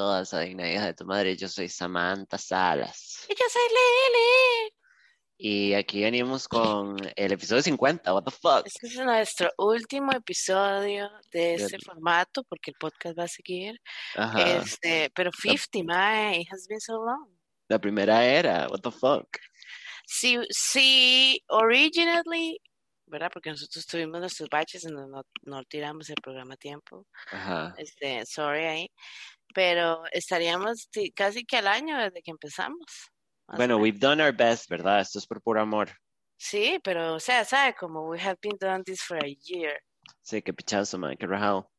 Todas a Digna Hija de tu Madre. Yo soy Samantha Salas. Y yo soy Lili. Y aquí venimos con el episodio 50. What the fuck? Este es nuestro último episodio de este Bien. formato porque el podcast va a seguir. Ajá. Este, pero 50, my, it has been so long. La primera era. What the fuck? Sí, sí, originally, ¿verdad? Porque nosotros tuvimos nuestros baches y no, no, no tiramos el programa a tiempo. Ajá. Este, sorry ahí. Pero estaríamos casi que al año desde que empezamos. Bueno, we've done our best, ¿verdad? Esto es por puro amor. Sí, pero o sea, ¿sabe? Como we have been doing this for a year. Sí, qué pichazo, man. Qué rajado.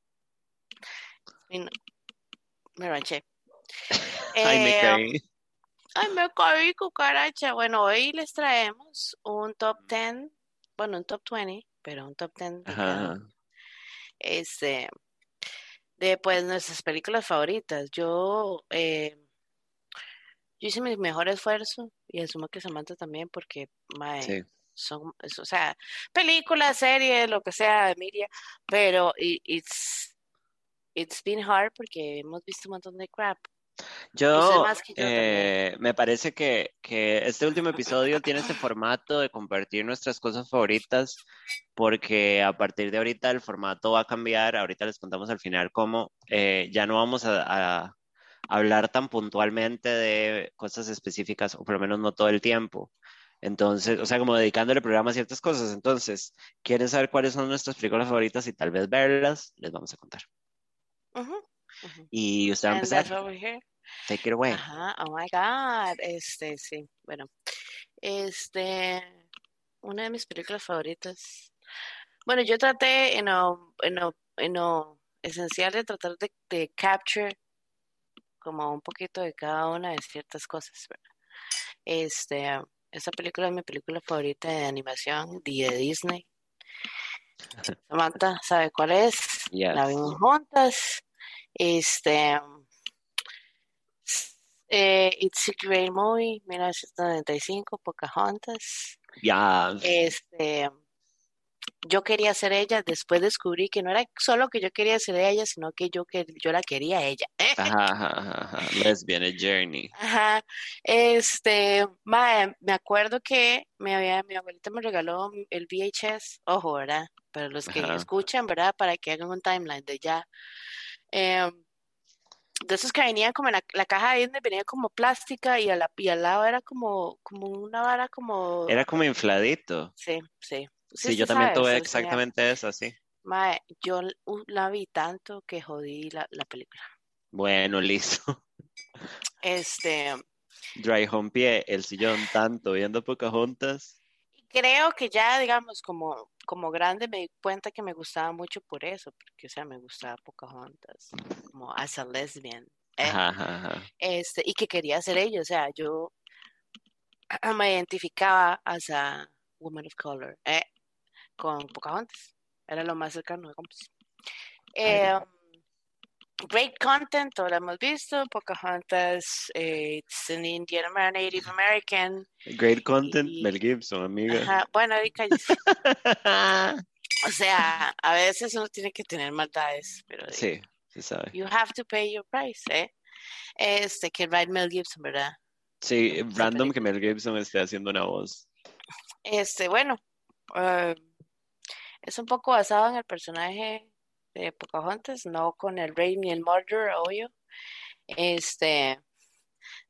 No- me ranché. Ay, me Eh, caí. Ay, me caí, cucaracha. Bueno, hoy les traemos un top 10, bueno, un top 20, pero un top 10 de cada Ajá. uno. Este, de pues nuestras películas favoritas. Yo, eh, yo hice mi mejor esfuerzo y asumo que Samantha también porque mae, Sí. son, es- o sea, películas, series, lo que sea, media, pero it's, it's been hard porque hemos visto un montón de crap. Yo, eh, me parece que, que este último episodio tiene este formato de compartir nuestras cosas favoritas, porque a partir de ahorita el formato va a cambiar. Ahorita les contamos al final cómo eh, ya no vamos a, a hablar tan puntualmente de cosas específicas, o por lo menos no todo el tiempo. Entonces, o sea, como dedicándole el programa a ciertas cosas. Entonces, ¿quieren saber cuáles son nuestras películas favoritas y tal vez verlas? Les vamos a contar. Y usted va a empezar. Take it away. Ajá, oh my God. Este, sí, bueno. Este, una de mis películas favoritas. Bueno, yo traté en lo, en lo, en lo esencial de tratar de, de capture como un poquito de cada una de ciertas cosas, ¿verdad? Este, esta película es mi película favorita de animación de Disney. Samantha sabe cuál es. La vimos juntas. Este, eh, It's a Great Movie, 1995, Pocahontas. Ya. Este, yo quería ser ella, después descubrí que no era solo que yo quería ser ella, sino que yo, que yo la quería a ella. Ajá, ajá, ajá. Lesbian, a journey. Ajá, este, mae, me acuerdo que me había, mi abuelita me regaló el VHS, ojo, ¿verdad? Para los que Ajá. escuchan, ¿verdad? Para que hagan un timeline de ya. Em, de esos que venían como en la, la caja de Disney, venía como plástica y, a la, y al lado era como, como una vara como... Era como infladito. Sí, sí. Sí, yo también tuve exactamente eso, sí. Mae, yo la vi tanto que jodí la, la película. Bueno, listo. Este, Dry home pie, el sillón tanto, viendo Pocahontas. creo que ya, digamos, como, como grande me di cuenta que me gustaba mucho por eso, porque, o sea, me gustaba Pocahontas, como as a lesbian, ¿eh? Ajá. Este, y que quería ser ella, o sea, yo me identificaba as a woman of color, ¿eh? Con Pocahontas, era lo más cercano, digamos. Eh, great content, todo lo hemos visto, Pocahontas, eh, it's an Indian Amer- Native American, Great content, Y- Mel Gibson, amiga. ajá, bueno, cállese. O sea, a veces uno tiene que tener maldades, pero Sí, se sabe. you have to pay your price, ¿eh? Este, que Ryan Mel Gibson, ¿verdad? Sí, esa random que. Mel Gibson esté haciendo una voz. Este, bueno, eh, es un poco basado en el personaje de Pocahontas, no con el rey ni el murder, obvio. Este,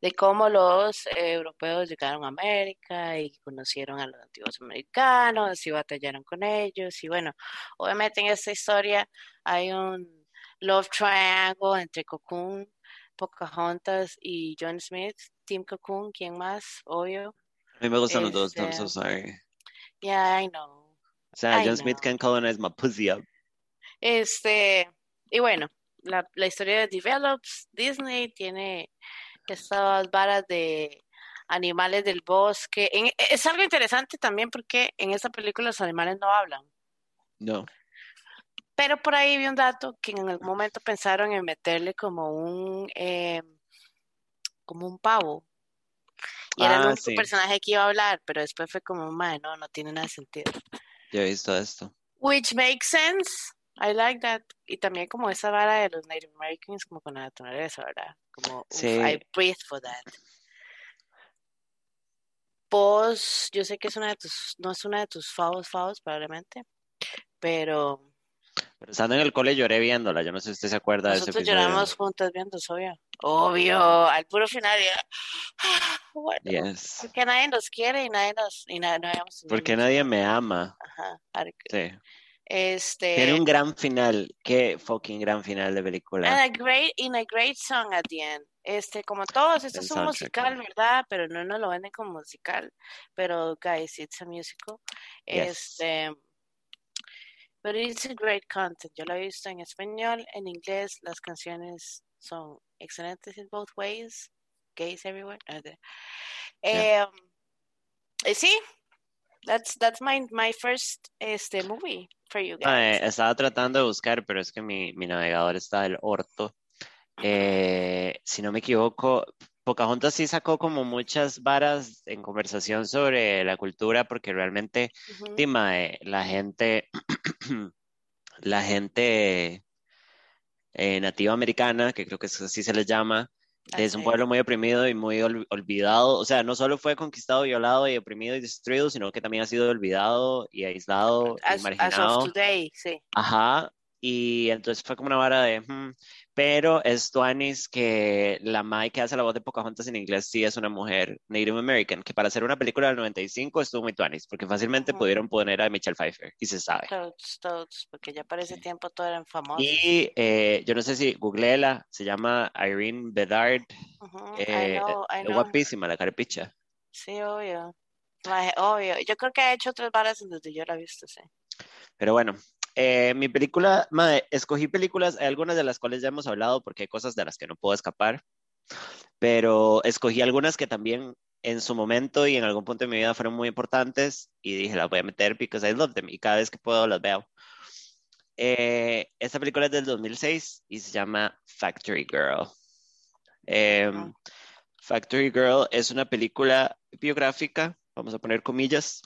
de cómo los eh, europeos llegaron a América y conocieron a los antiguos americanos y batallaron con ellos. Y bueno, obviamente en esta historia hay un love triangle entre Cocoon, Pocahontas y John Smith. Team Cocoon, ¿quién más? Obvio. A mí me gustan los dos, I'm Este, so sorry. Yeah, I know. O sea, I John Smith can colonize my pussy up. Este, y bueno, la, la historia de Develops, Disney tiene estas varas de animales del bosque. En- es algo interesante también porque en esta película los animales no hablan. No. Pero por ahí vi un dato que en algún momento pensaron en meterle como un eh, como un pavo. Y era el Ah, único sí. personaje que iba a hablar, pero después fue como, madre, no, no tiene nada de sentido. Yo he visto esto. Which makes sense. I like that. Y también como esa vara de los Native Americans, como con la naturaleza, ¿verdad? Como, Sí. I breathe for that. Vos, yo sé que es una de tus, no es una de tus favos, favos, probablemente, pero Pero estando en el cole lloré viéndola. Yo no sé si usted se acuerda de ese nosotros lloramos juntas viendo, obvio. Obvio, al puro final ya. Bueno, Yes. porque nadie nos quiere y nadie nos, y na- no Porque nadie me ama. Ajá, Sí. Este, Tiene un gran final. Qué fucking gran final de película. and a great, and a great song at the end. Este, como todos, esto El es un musical. ¿verdad? Pero no nos lo venden como musical. Pero, guys, it's a musical. Yes. Este, pero it's a great content. Yo lo he visto en español, en inglés. Las canciones son excelentes in both ways. Gays everywhere. Ah, Yeah. Em, eh, sí, that's that's my my first este movie for you Mae, guys. estaba tratando de buscar, pero es que mi, mi navegador está del orto. Eh, si no me equivoco, Pocahontas sí sacó como muchas varas en conversación sobre la cultura, porque realmente, Ujú. sí, mae, la gente, la gente eh, nativa americana, que creo que así se les llama, es un pueblo muy oprimido y muy ol- olvidado. O sea, no solo fue conquistado, violado y oprimido y destruido, sino que también ha sido olvidado y aislado y As, as marginado. of today, sí. Ajá, y entonces fue como una vara de, "Hmm", pero es Tuanis que la Mai que hace la voz de Pocahontas en inglés sí es una mujer Native American, que para hacer una película del 95 estuvo muy Tuanis, porque fácilmente Ujú. pudieron poner a Michelle Pfeiffer, y se sabe. Todos, todos, porque ya para ese tiempo todos eran famosos. Y eh, yo no sé si googleela, se llama Irene Bedard, Ujú, I eh, know, I es know. guapísima la carepicha. Sí, obvio. Obvio. Yo creo que ha hecho otras varas en donde yo la he visto, sí. Pero bueno, eh, mi película, mae, escogí películas, hay algunas de las cuales ya hemos hablado porque hay cosas de las que no puedo escapar, pero escogí algunas que también en su momento y en algún punto de mi vida fueron muy importantes y dije, las voy a meter because I love them y cada vez que puedo las veo. Eh, esta película es del 2006 y se llama Factory Girl. Ujú. Factory Girl es una película biográfica, vamos a poner comillas,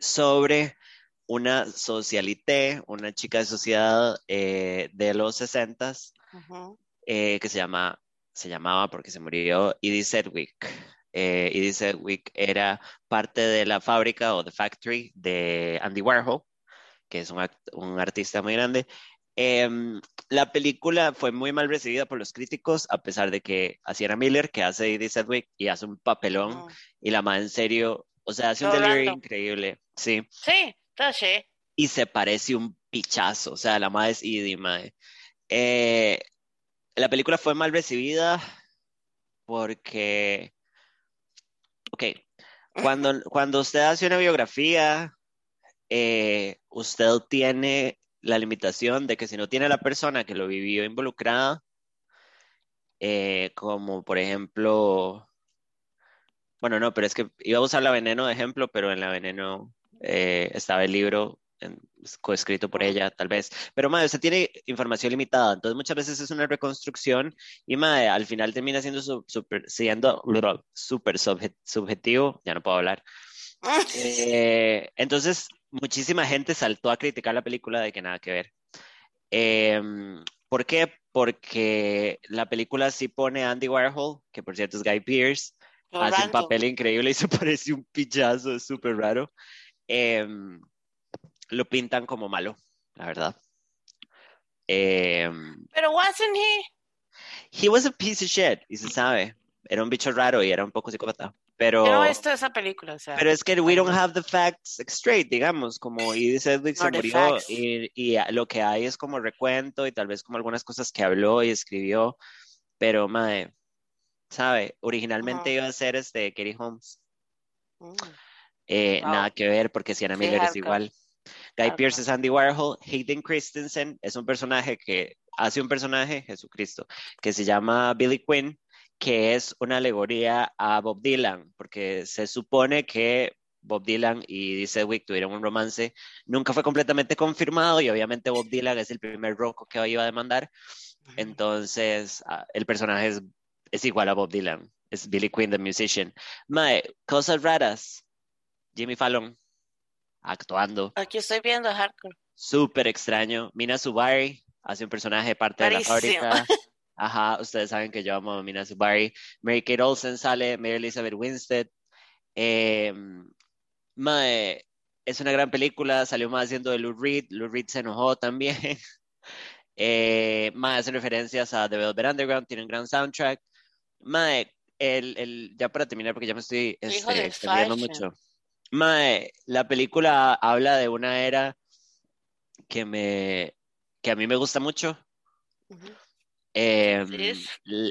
sobre una socialité, una chica de sociedad eh, de los 60 Ujú. eh, que se, llama, se llamaba porque se murió Edie Sedgwick. Eh, Edie Sedgwick era parte de la fábrica o the factory de Andy Warhol, que es un, artista muy grande. Em, la película fue muy mal recibida por los críticos, a pesar de que Sienna Miller, que hace Edie Sedgwick, y hace un papelón, y la más en serio, o sea, hace un delivery random. increíble, sí, Sí, y se parece un pichazo, o sea, la madre es Edie, mae. Eh, la película fue mal recibida porque, ok, cuando, cuando usted hace una biografía, eh, usted tiene la limitación de que si no tiene la persona que lo vivió involucrada, eh, como por ejemplo, bueno, no, pero es que iba a usar la veneno de ejemplo, pero en la veneno eh, estaba el libro en- coescrito por ella, tal vez. Pero, madre, usted tiene información limitada, entonces muchas veces es una reconstrucción y, madre, al final termina siendo super, siendo súper subje- subjetivo, ya no puedo hablar. Eh, entonces, muchísima gente saltó a criticar la película de que nada que ver. Em, ¿por qué? Porque la película sí pone a Andy Warhol, que por cierto es Guy Pearce, hace un papel increíble y se parece un pichazo, es súper raro. Em, lo pintan como malo, la verdad. Em, Pero wasn't he? he was a piece of shit, y se sabe. Era un bicho raro y era un poco psicópata. Pero, no he visto esa película, o sea. pero es que we don't have the facts straight, digamos, como Edith Sedgwick se Nor the murió y, y lo que hay es como recuento y tal vez como algunas cosas que habló y escribió, pero, madre, ¿sabe? Originalmente Ujú. iba a ser este Katie Holmes. Mm. Eh, Wow. Nada que ver porque Sienna Sí, Miller es igual. Guy Hardcore. Pearce es Andy Warhol. Hayden Christensen es un personaje que hace un personaje, Jesucristo, que se llama Billy Quinn, que es una alegoría a Bob Dylan, porque se supone que Bob Dylan y Dee Sedgwick tuvieron un romance. Nunca fue completamente confirmado y obviamente Bob Dylan es el primer roco que iba a demandar. Entonces, ah, el personaje es, es igual a Bob Dylan. Es Billy Quinn, the musician. Mae, cosas raras. Jimmy Fallon actuando. Aquí estoy viendo Hardcore. súper extraño. Mina Subari hace un personaje parte de la fábrica. Ajá, ustedes saben que yo amo a Mina Subari. Mary Kate Olsen sale, Mary Elizabeth Winstead. Eh, es una gran película, salió más haciendo de Lou Reed. Lou Reed se enojó también. eh, más hace referencias a The Velvet Underground, tiene un gran soundtrack. Mae, el, el, ya para terminar, porque ya me estoy este, extendiendo mucho. Mae, la película habla de una era que me que a mí me gusta mucho. Em,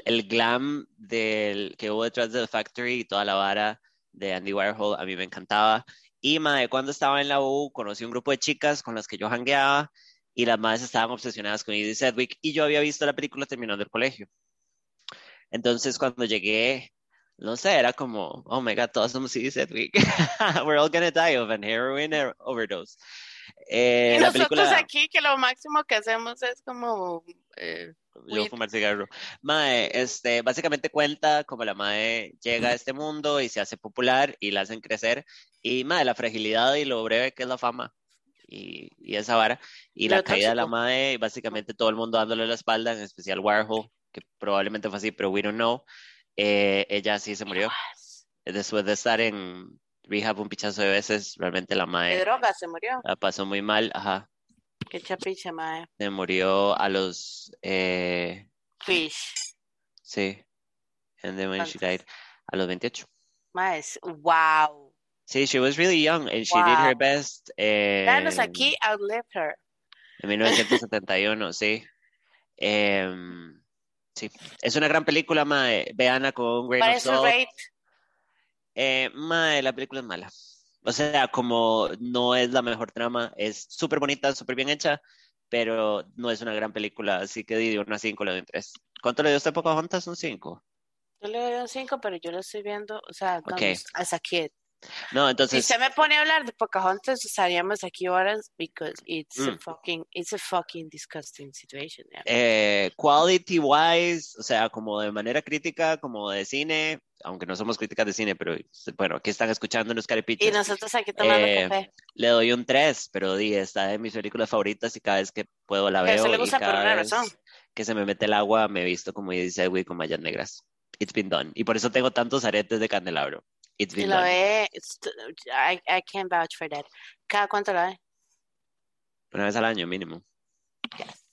el, glam del que hubo detrás de The Factory y toda la vara de Andy Warhol a mí me encantaba. Y mae, cuando estaba en la U conocí un grupo de chicas con las que yo hangueaba y las madres estaban obsesionadas con Edith Sedgwick y yo había visto la película terminando el colegio. Entonces cuando llegué, no sé, era como, oh my god, todos somos Sedgwick. We're all gonna die of an heroin overdose. Eh, y nosotros aquí que lo máximo que hacemos es como... Eh, yo fumar cigarro. Mae, este, básicamente cuenta como la Mae llega a este mundo y se hace popular y la hacen crecer. Y Mae, la fragilidad y lo breve que es la fama. Y, y esa vara. Y la caída de la Mae, básicamente todo el mundo dándole la espalda, en especial Warhol, que probablemente fue así, pero we don't know. Eh, ella sí se murió. Después de estar en rehab un pichazo de veces, realmente la Mae. De droga se murió. La pasó muy mal, ajá. Qué chapicha, Mae. Se murió a los. Eh, Fish. Sí. And then when she died, a los 28. Mae, wow. Sí, she was really young and she did her best. Eh, Danos aquí, outlived her. En 1971, sí. Eh, Sí, es una gran película, mae. Veanla con un grain of salt. Eh, mae, la película es mala. O sea, como no es la mejor trama, es súper bonita, súper bien hecha, pero no es una gran película, así que di una 5, le doy un 3. ¿Cuánto le dio usted Pocahontas? ¿Un 5? Yo le doy un 5, pero yo lo estoy viendo, o sea, okay. as a kid. No, entonces. Si se me pone a hablar de Pocahontas, estaríamos aquí horas because it's a mm. fucking, it's a fucking disgusting situation. Eh, quality wise, o sea, como de manera crítica, como de cine, aunque no somos críticas de cine, pero bueno, aquí están escuchando los caripitos. Y nosotros aquí tomando eh, café. Le doy un 3, pero di, está de mis películas favoritas y cada vez que puedo la veo. le gusta y cada por una razón. Que se me mete el agua, me he visto como dice güey con mallas negras. It's been done. Y por eso tengo tantos aretes de candelabro. It's been lo ve, I, I can't vouch for that. ¿Cada cuánto lo ve? Una vez al año mínimo. Yes.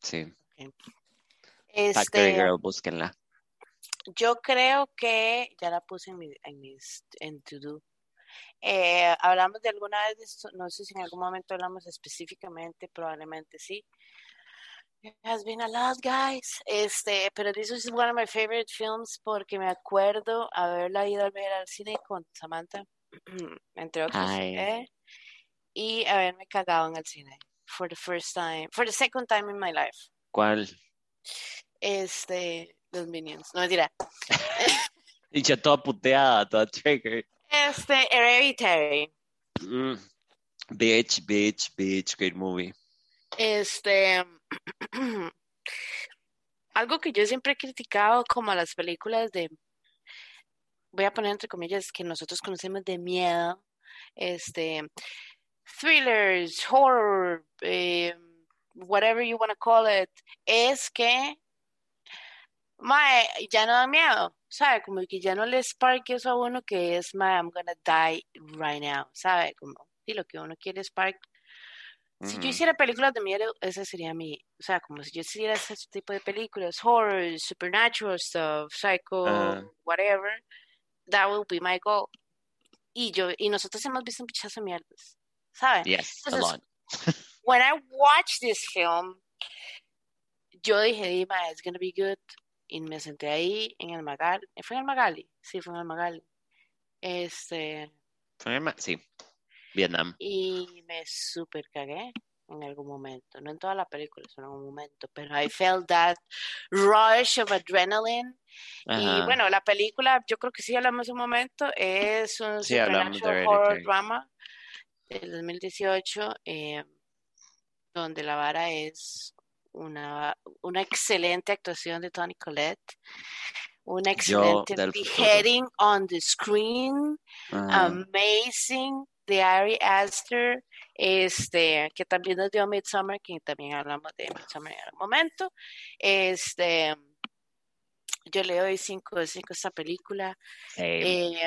Sí. Este, Factory Girl, búsquenla. Yo creo que ya la puse en, mi, en mis en to do. Eh, hablamos de alguna vez de esto, no sé si en algún momento hablamos específicamente, probablemente sí, It has been a lot, guys. Este, pero this is one of my favorite films porque me acuerdo haberla ido a ver al cine con Samantha, entre otros, eh, y haberme cagado en el cine for the first time, for the second time in my life. ¿Cuál? Este, los Minions. No mentira. y ya toda puteada, toda trigger. Este, Hereditary. Mm. Bitch, bitch, bitch, great movie. Este, algo que yo siempre he criticado como las películas de, voy a poner entre comillas, que nosotros conocemos de miedo, este, thrillers, horror, eh, whatever you want to call it, es que mae, ya no da miedo, ¿sabe? Como que ya no le spark eso a uno que es, mae, I'm gonna die right now, ¿sabe? Como, y lo que uno quiere spark si yo hiciera películas de miedo, ese sería mi, o sea, como si yo hiciera ese tipo de películas, horror, supernatural stuff, psycho, whatever, that will be my goal. Y yo, y nosotros hemos visto un pichazo de mierdas, ¿sabes? Yes, a lot. when I watched this film, yo dije, Dima, it's gonna be good. Y me senté ahí en el Magali. ¿Fue en el Magali? Sí, fue en el Magali. Este. Fue en el sí. Vietnam. Y me super cagué en algún momento, no en toda la película, sino en algún momento, pero I felt that rush of adrenaline. Y bueno, la película, yo creo que sí hablamos un momento, es un supernatural horror drama del 2018, eh, donde la vara es una, una excelente actuación de Tony Collette, una excelente beheading on the screen, amazing de Ari Aster este, que también nos dio Midsummer, que también hablamos de Midsummer en algún momento. Este, yo le doy 5 de 5 a esta película. Eh,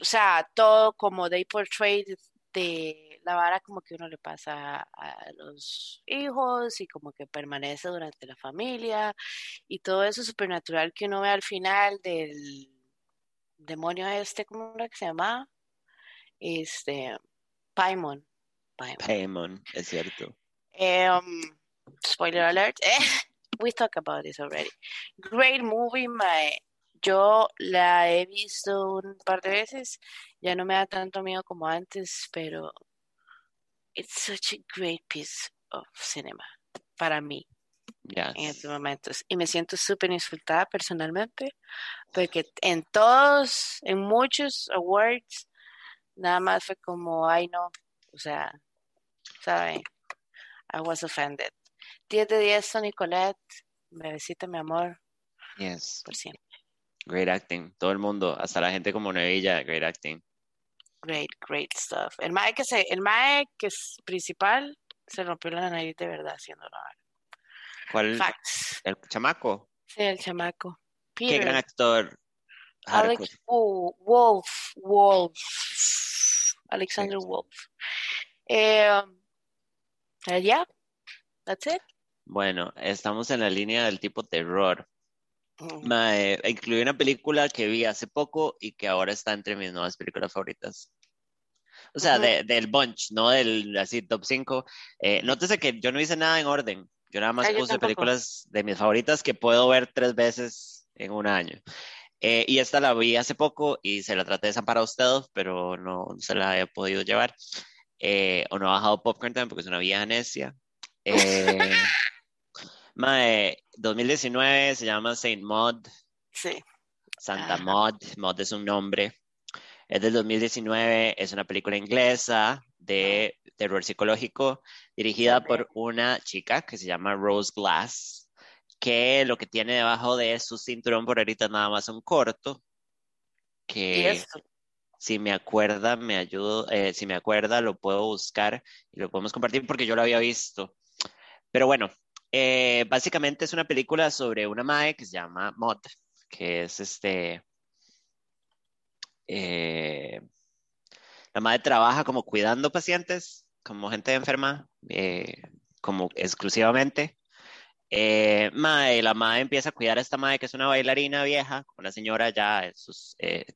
o sea, todo como they portrayed de la vara como que uno le pasa a los hijos y como que permanece durante la familia y todo eso supernatural que uno ve al final del demonio este, ¿cómo era que se llama? Este, Paimon. Paimon, es cierto. Um, spoiler alert. we talked about this already. Great movie, my. Yo la he visto un par de veces. Ya no me da tanto miedo como antes, pero it's such a great piece of cinema para mí en estos momentos. Y me siento súper insultada personalmente, porque en todos, en muchos awards, nada más fue como, ay no, o sea, ¿saben? I was offended. 10 de 10, Tony Colette, besita mi amor. Yes. Por siempre. Great acting. Todo el mundo, hasta la gente como Nevilla, great acting. Great, great stuff. El mae que se, el mae que es principal se rompió la nariz de verdad haciendo la ¿Cuál? ¿El chamaco? Sí, el chamaco. Qué gran actor. Alex Wolf, Wolf, Alexander Wolf. Eh, yeah, that's it. Bueno, estamos en la línea del tipo terror. Me, incluí una película que vi hace poco y que ahora está entre mis nuevas películas favoritas. O sea, del bunch, no del así top 5. Eh, nótese que yo no hice nada en orden. Yo nada más puse películas de mis favoritas que puedo ver tres veces en un año. Eh, y esta la vi hace poco y se la traté de para usted, pero no se la he podido llevar. Eh, o no ha bajado Popcorn Time porque es una vieja necia. Eh, Mae, 2019 se llama Saint Maud. Sí. Santa Maud. Maud es un nombre. Es del 2019, es una película inglesa de terror psicológico dirigida por una chica que se llama Rose Glass, que lo que tiene debajo de su cinturón por ahorita nada más un corto, que si me acuerda, me ayudo, eh, si me acuerda, lo puedo buscar y lo podemos compartir porque yo lo había visto. Pero bueno, eh, básicamente es una película sobre una madre que se llama Mod, que es este. Eh, la madre trabaja como cuidando pacientes, como gente enferma, eh, como exclusivamente. Mae, la madre empieza a cuidar a esta madre que es una bailarina vieja, una señora ya,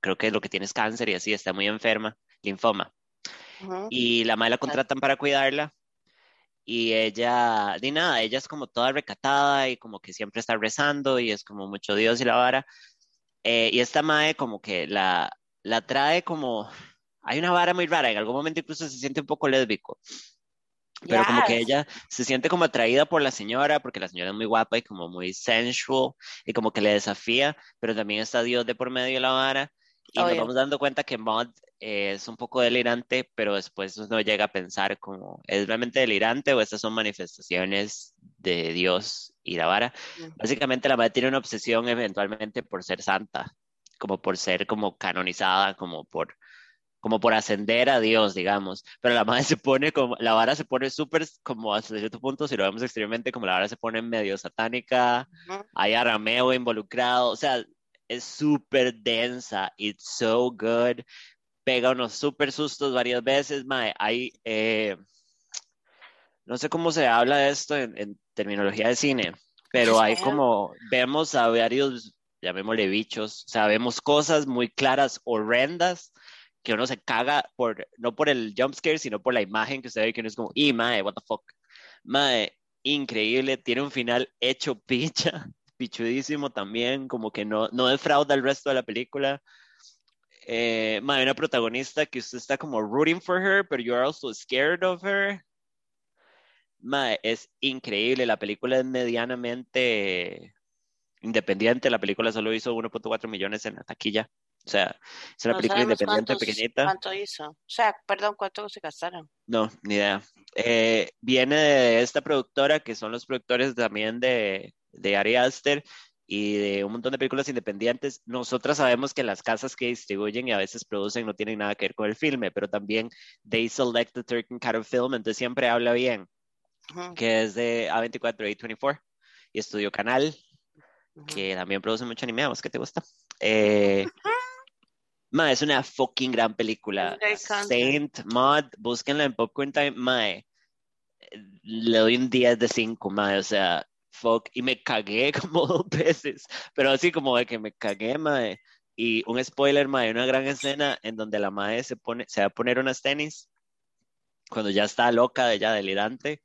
creo que lo que tiene es cáncer y así, está muy enferma, linfoma. Y la madre la contratan para cuidarla y ella, ni nada, ella es como toda recatada y como que siempre está rezando y es como mucho Dios y la vara. Eh, y esta madre como que la, la trae como, hay una vara muy rara, en algún momento incluso se siente un poco lésbico. Pero como que ella se siente como atraída por la señora, porque la señora es muy guapa y como muy sensual, y como que le desafía, pero también está Dios de por medio de la vara. Y nos vamos dando cuenta que Maud es un poco delirante, pero después uno llega a pensar como, ¿es realmente delirante o estas son manifestaciones de Dios y la vara? Básicamente la madre tiene una obsesión eventualmente por ser santa, como por ser como canonizada, como por como por ascender a Dios, digamos, pero la madre se pone como, la vara se pone súper, como hasta cierto punto, si lo vemos extremadamente, como la vara se pone medio satánica, hay arameo involucrado, o sea, es súper densa, it's so good, pega unos súper sustos varias veces, mae, hay, eh, no sé cómo se habla de esto en, terminología de cine, pero hay como, vemos a varios, llamémosle bichos, o sea, vemos cosas muy claras, horrendas, que uno se caga por, no por el jumpscare, sino por la imagen que usted ve que uno es como, y mae, what the fuck. Mae, increíble, tiene un final hecho picha, pichudísimo también, como que no, no defrauda el resto de la película. Eh, una protagonista que usted está como rooting for her, pero you're also scared of her. es increíble. La película es medianamente independiente. La película solo hizo 1.4 millones en la taquilla. O sea, es una película independiente pequeñita. ¿Cuánto hizo? O sea, perdón, ¿cuánto se gastaron? No, ni idea. Eh, viene de esta productora, que son los productores también de, de Ari Aster, y de un montón de películas independientes. Nosotras sabemos que las casas que distribuyen y a veces producen no tienen nada que ver con el filme, pero también they select the certain kind of film, entonces siempre habla bien, que es de A24 A24 y Estudio Canal, que también produce mucho anime, ¿a vos qué te gusta? Eh, ma, es una fucking gran película. Saint Mod, búsquenla en Popcorn Time, mae. Le doy un 10 de 5, mae, o sea, fuck, y me cagué como dos veces, pero así como de que me cagué, mae. Y un spoiler, mae, una gran escena en donde la mae se pone, se va a poner unas tenis cuando ya está loca, de ya delirante,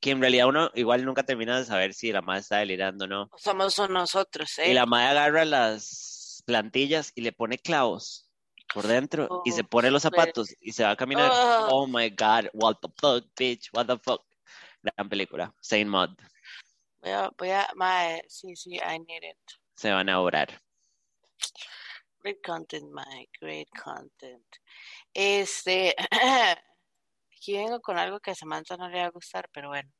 que en realidad uno igual nunca termina de saber si la mae está delirando o no. Somos nosotros, ¿eh? Y la mae agarra las plantillas y le pone clavos por dentro y se pone los zapatos y se va a caminar. Oh. oh my god, what the fuck, bitch, what the fuck. Gran película, Saint Mod. Voy a, voy a, mae, sí, sí, I need it. Se van a orar. Great content, my, great content. Este, aquí vengo con algo que a Samantha no le va a gustar, pero bueno.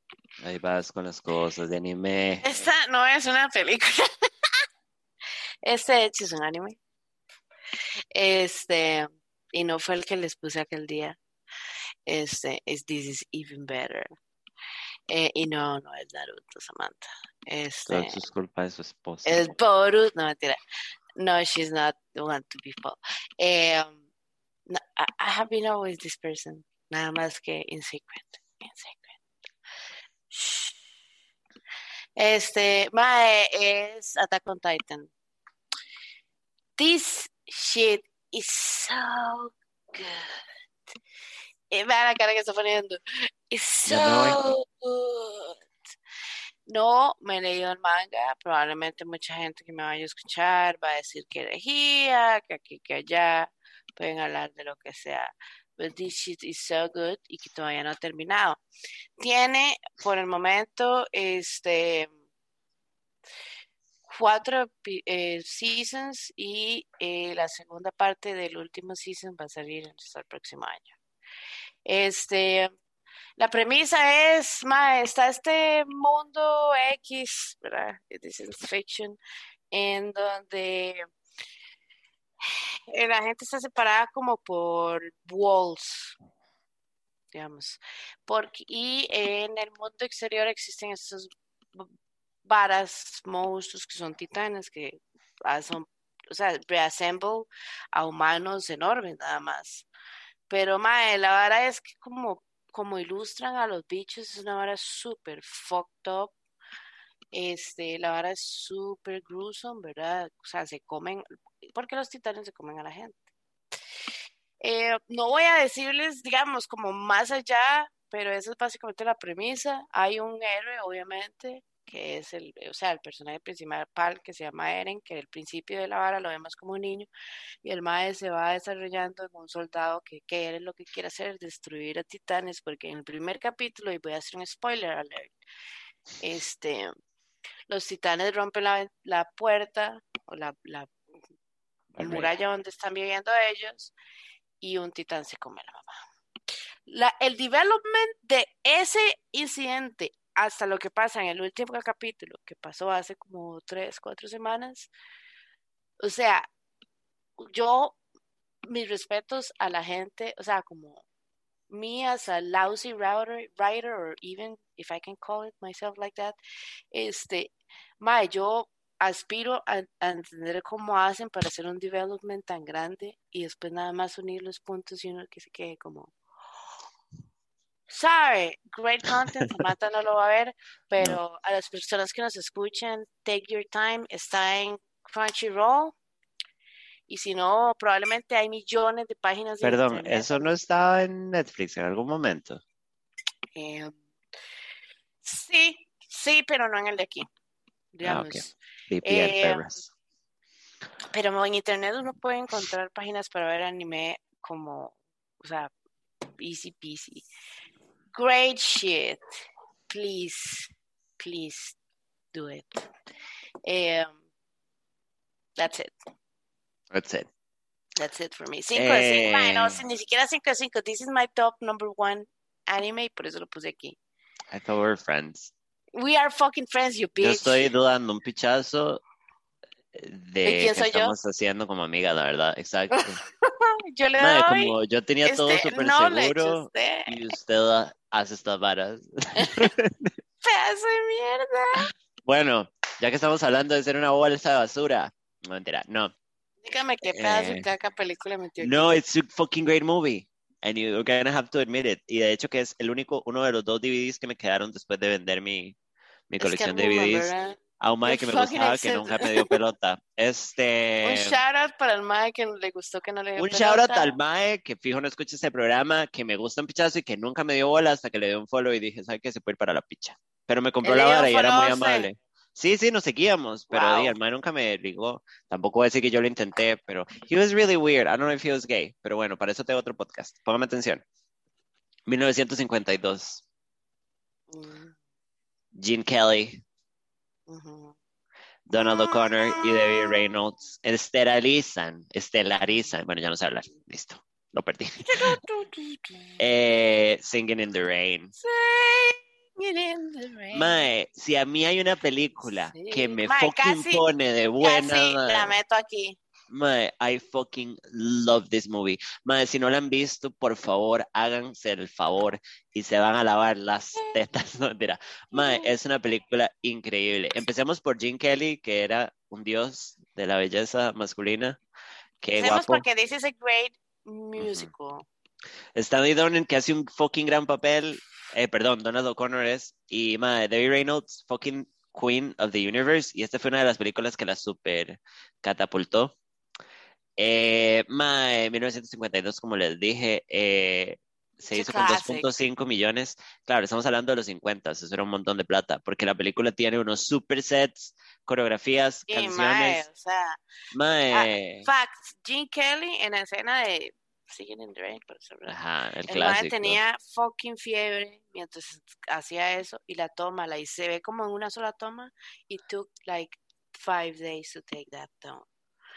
Ahí vas con las cosas de anime. Esta no es una película. Este hecho es un anime. Este, y no fue el que les puse aquel día. Este, es This is Even Better. Eh, y no, no es Naruto, Samantha. Este, Todo es culpa de su esposa. Es Boruto, no mentira. No, she's not the one to be fault. Um, no, I, I, have been always this person. Nada más que in secret. In secret. Este, Mae es Attack on Titan. This shit is so good. Eh, vea la cara que está poniendo. It's so good. No me he leído el manga. Probablemente mucha gente que me vaya a escuchar va a decir que herejía, que aquí, que allá. Pueden hablar de lo que sea. But this shit is so good y que todavía no ha terminado. Tiene, por el momento, este cuatro eh, seasons y eh, la segunda parte del último season va a salir el próximo año. Este, la premisa es, ma, está este mundo X, ¿verdad? This is fiction, en donde la gente está separada como por walls, digamos, porque, y en el mundo exterior existen estos varas, monstruos que son titanes, que ah, son, o sea, reassemble a humanos enormes nada más. Pero, mae, la vara es que como, como ilustran a los bichos, es una vara súper fucked up. Este, la vara es súper gruesome, ¿verdad? O sea, se comen, porque los titanes se comen a la gente. Eh, no voy a decirles, digamos, como más allá, pero esa es básicamente la premisa. Hay un héroe, obviamente, que es el, o sea, el personaje principal que se llama Eren, que al principio de la vara lo vemos como un niño, y el mae se va desarrollando en un soldado que, que Eren lo que quiere hacer es destruir a titanes, porque en el primer capítulo, y voy a hacer un spoiler alert, este, los titanes rompen la, la puerta, o la, la muralla donde están viviendo ellos, y un titán se come a la mamá. La, el development de ese incidente hasta lo que pasa en el último capítulo, que pasó hace como tres, cuatro semanas. O sea, yo, mis respetos a la gente, o sea, como me as a lousy writer, writer or even if I can call it myself like that, este, ma, yo aspiro a, a, entender cómo hacen para hacer un development tan grande y después nada más unir los puntos y uno que se quede como, Sorry, great content, Samantha no lo va a ver, pero a las personas que nos escuchen, take your time, está en Crunchyroll. Y si no, probablemente hay millones de páginas de Perdón, ¿eso no estaba en Netflix en algún momento? Eh, sí, sí, pero no en el de aquí. Ah, digamos. Eh, pero en internet uno puede encontrar páginas para ver anime como, o sea, easy peasy. Great shit. Please, please do it. Um, that's it. That's it. That's it for me. Cinco de cinco. Eh... No, ni siquiera cinco de cinco. This is my top number one anime y por eso lo puse aquí. I thought we were friends. We are fucking friends, you bitch. Yo estoy dudando un pichazo de ¿De quién que soy yo? estamos haciendo como amiga, la verdad, exacto. Yo le doy como yo tenía todo este súper seguro y usted hace estas varas. pedazo de mierda. Bueno, ya que estamos hablando de ser una bolsa de basura, no mentira, no. Dígame qué pedazo Eh, de caca película metió aquí. No, it's a fucking great movie. And you're gonna have to admit it. Y de hecho que es el único, uno de los dos DVDs que me quedaron después de vender mi, mi Es que colección de DVDs ¿verdad? A un mae que me gustaba que nunca me dio pelota. Este, Un shout out para el mae que le gustó que no le dio un shout out pelota. al mae que fijo no escucha este programa, que me gusta un pichazo y que nunca me dio bola hasta que le dio un follow y dije, ¿sabes qué? Se puede ir para la picha. Pero me compró ¿Él la vara y era muy amable. Sí, sí, nos seguíamos, pero Wow. el mae nunca me ligó. Tampoco voy a decir que yo lo intenté, pero he was really weird. I don't know if he was gay, pero bueno, para eso tengo otro podcast. Póngame atención. 1952. Mm, Gene Kelly, Donald O'Connor y Debbie Reynolds estelarizan, estelarizan, bueno, ya no sé hablar, listo, lo perdí. Eh, Singing in the Rain. Singing in the rain. Mae, si a mí hay una película Sí. que me Mae, fucking casi- pone de buena, Casi la meto aquí. Mae, I fucking love this movie. Mae, si no la han visto, por favor, háganse el favor y se van a lavar las tetas. No, mentira. Mae, es una película increíble. Empecemos por Gene Kelly, que era un dios de la belleza masculina. Qué guapo. porque this is a great musical. Stanley Donen, que hace un fucking gran papel. Eh, perdón, Donald O'Connor es. Y mae, Debbie Reynolds, fucking Queen of the Universe. Y esta fue una de las películas que la super catapultó. Eh, mae, 1952, como les dije, eh, se hizo con classic. 2.5 millones. Claro, estamos hablando de los 50, eso era un montón de plata, porque la película tiene unos super sets, coreografías, mae, canciones. o sea, Mae, facts, Gene Kelly en la escena de Singing in the Rain, por ¿verdad? ajá, el El mae clásico. tenía fucking fiebre mientras hacía eso y la toma, la y se ve como en una sola toma y took like five days to take that down.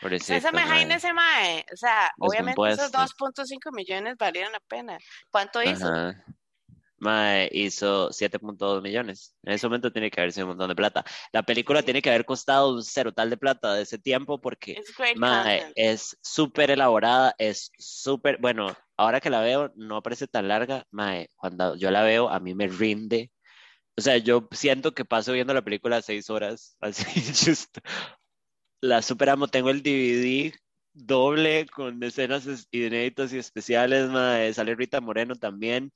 Esa mae. imagínese, mae. O sea, obviamente esos Descompuesto. 2.5 millones valieron la pena. ¿Cuánto hizo? Ajá. Mae, hizo 7.2 millones. En ese momento tiene que haber sido un montón de plata. La película Sí. tiene que haber costado un cero tal de plata de ese tiempo porque, mae, es súper elaborada, es súper, bueno, ahora que la veo no parece tan larga, mae, cuando yo la veo a mí me rinde. O sea, yo siento que paso viendo la película seis horas, así, just, la super amo, tengo el DVD doble con escenas es- inéditas y especiales, mae, sale Rita Moreno también.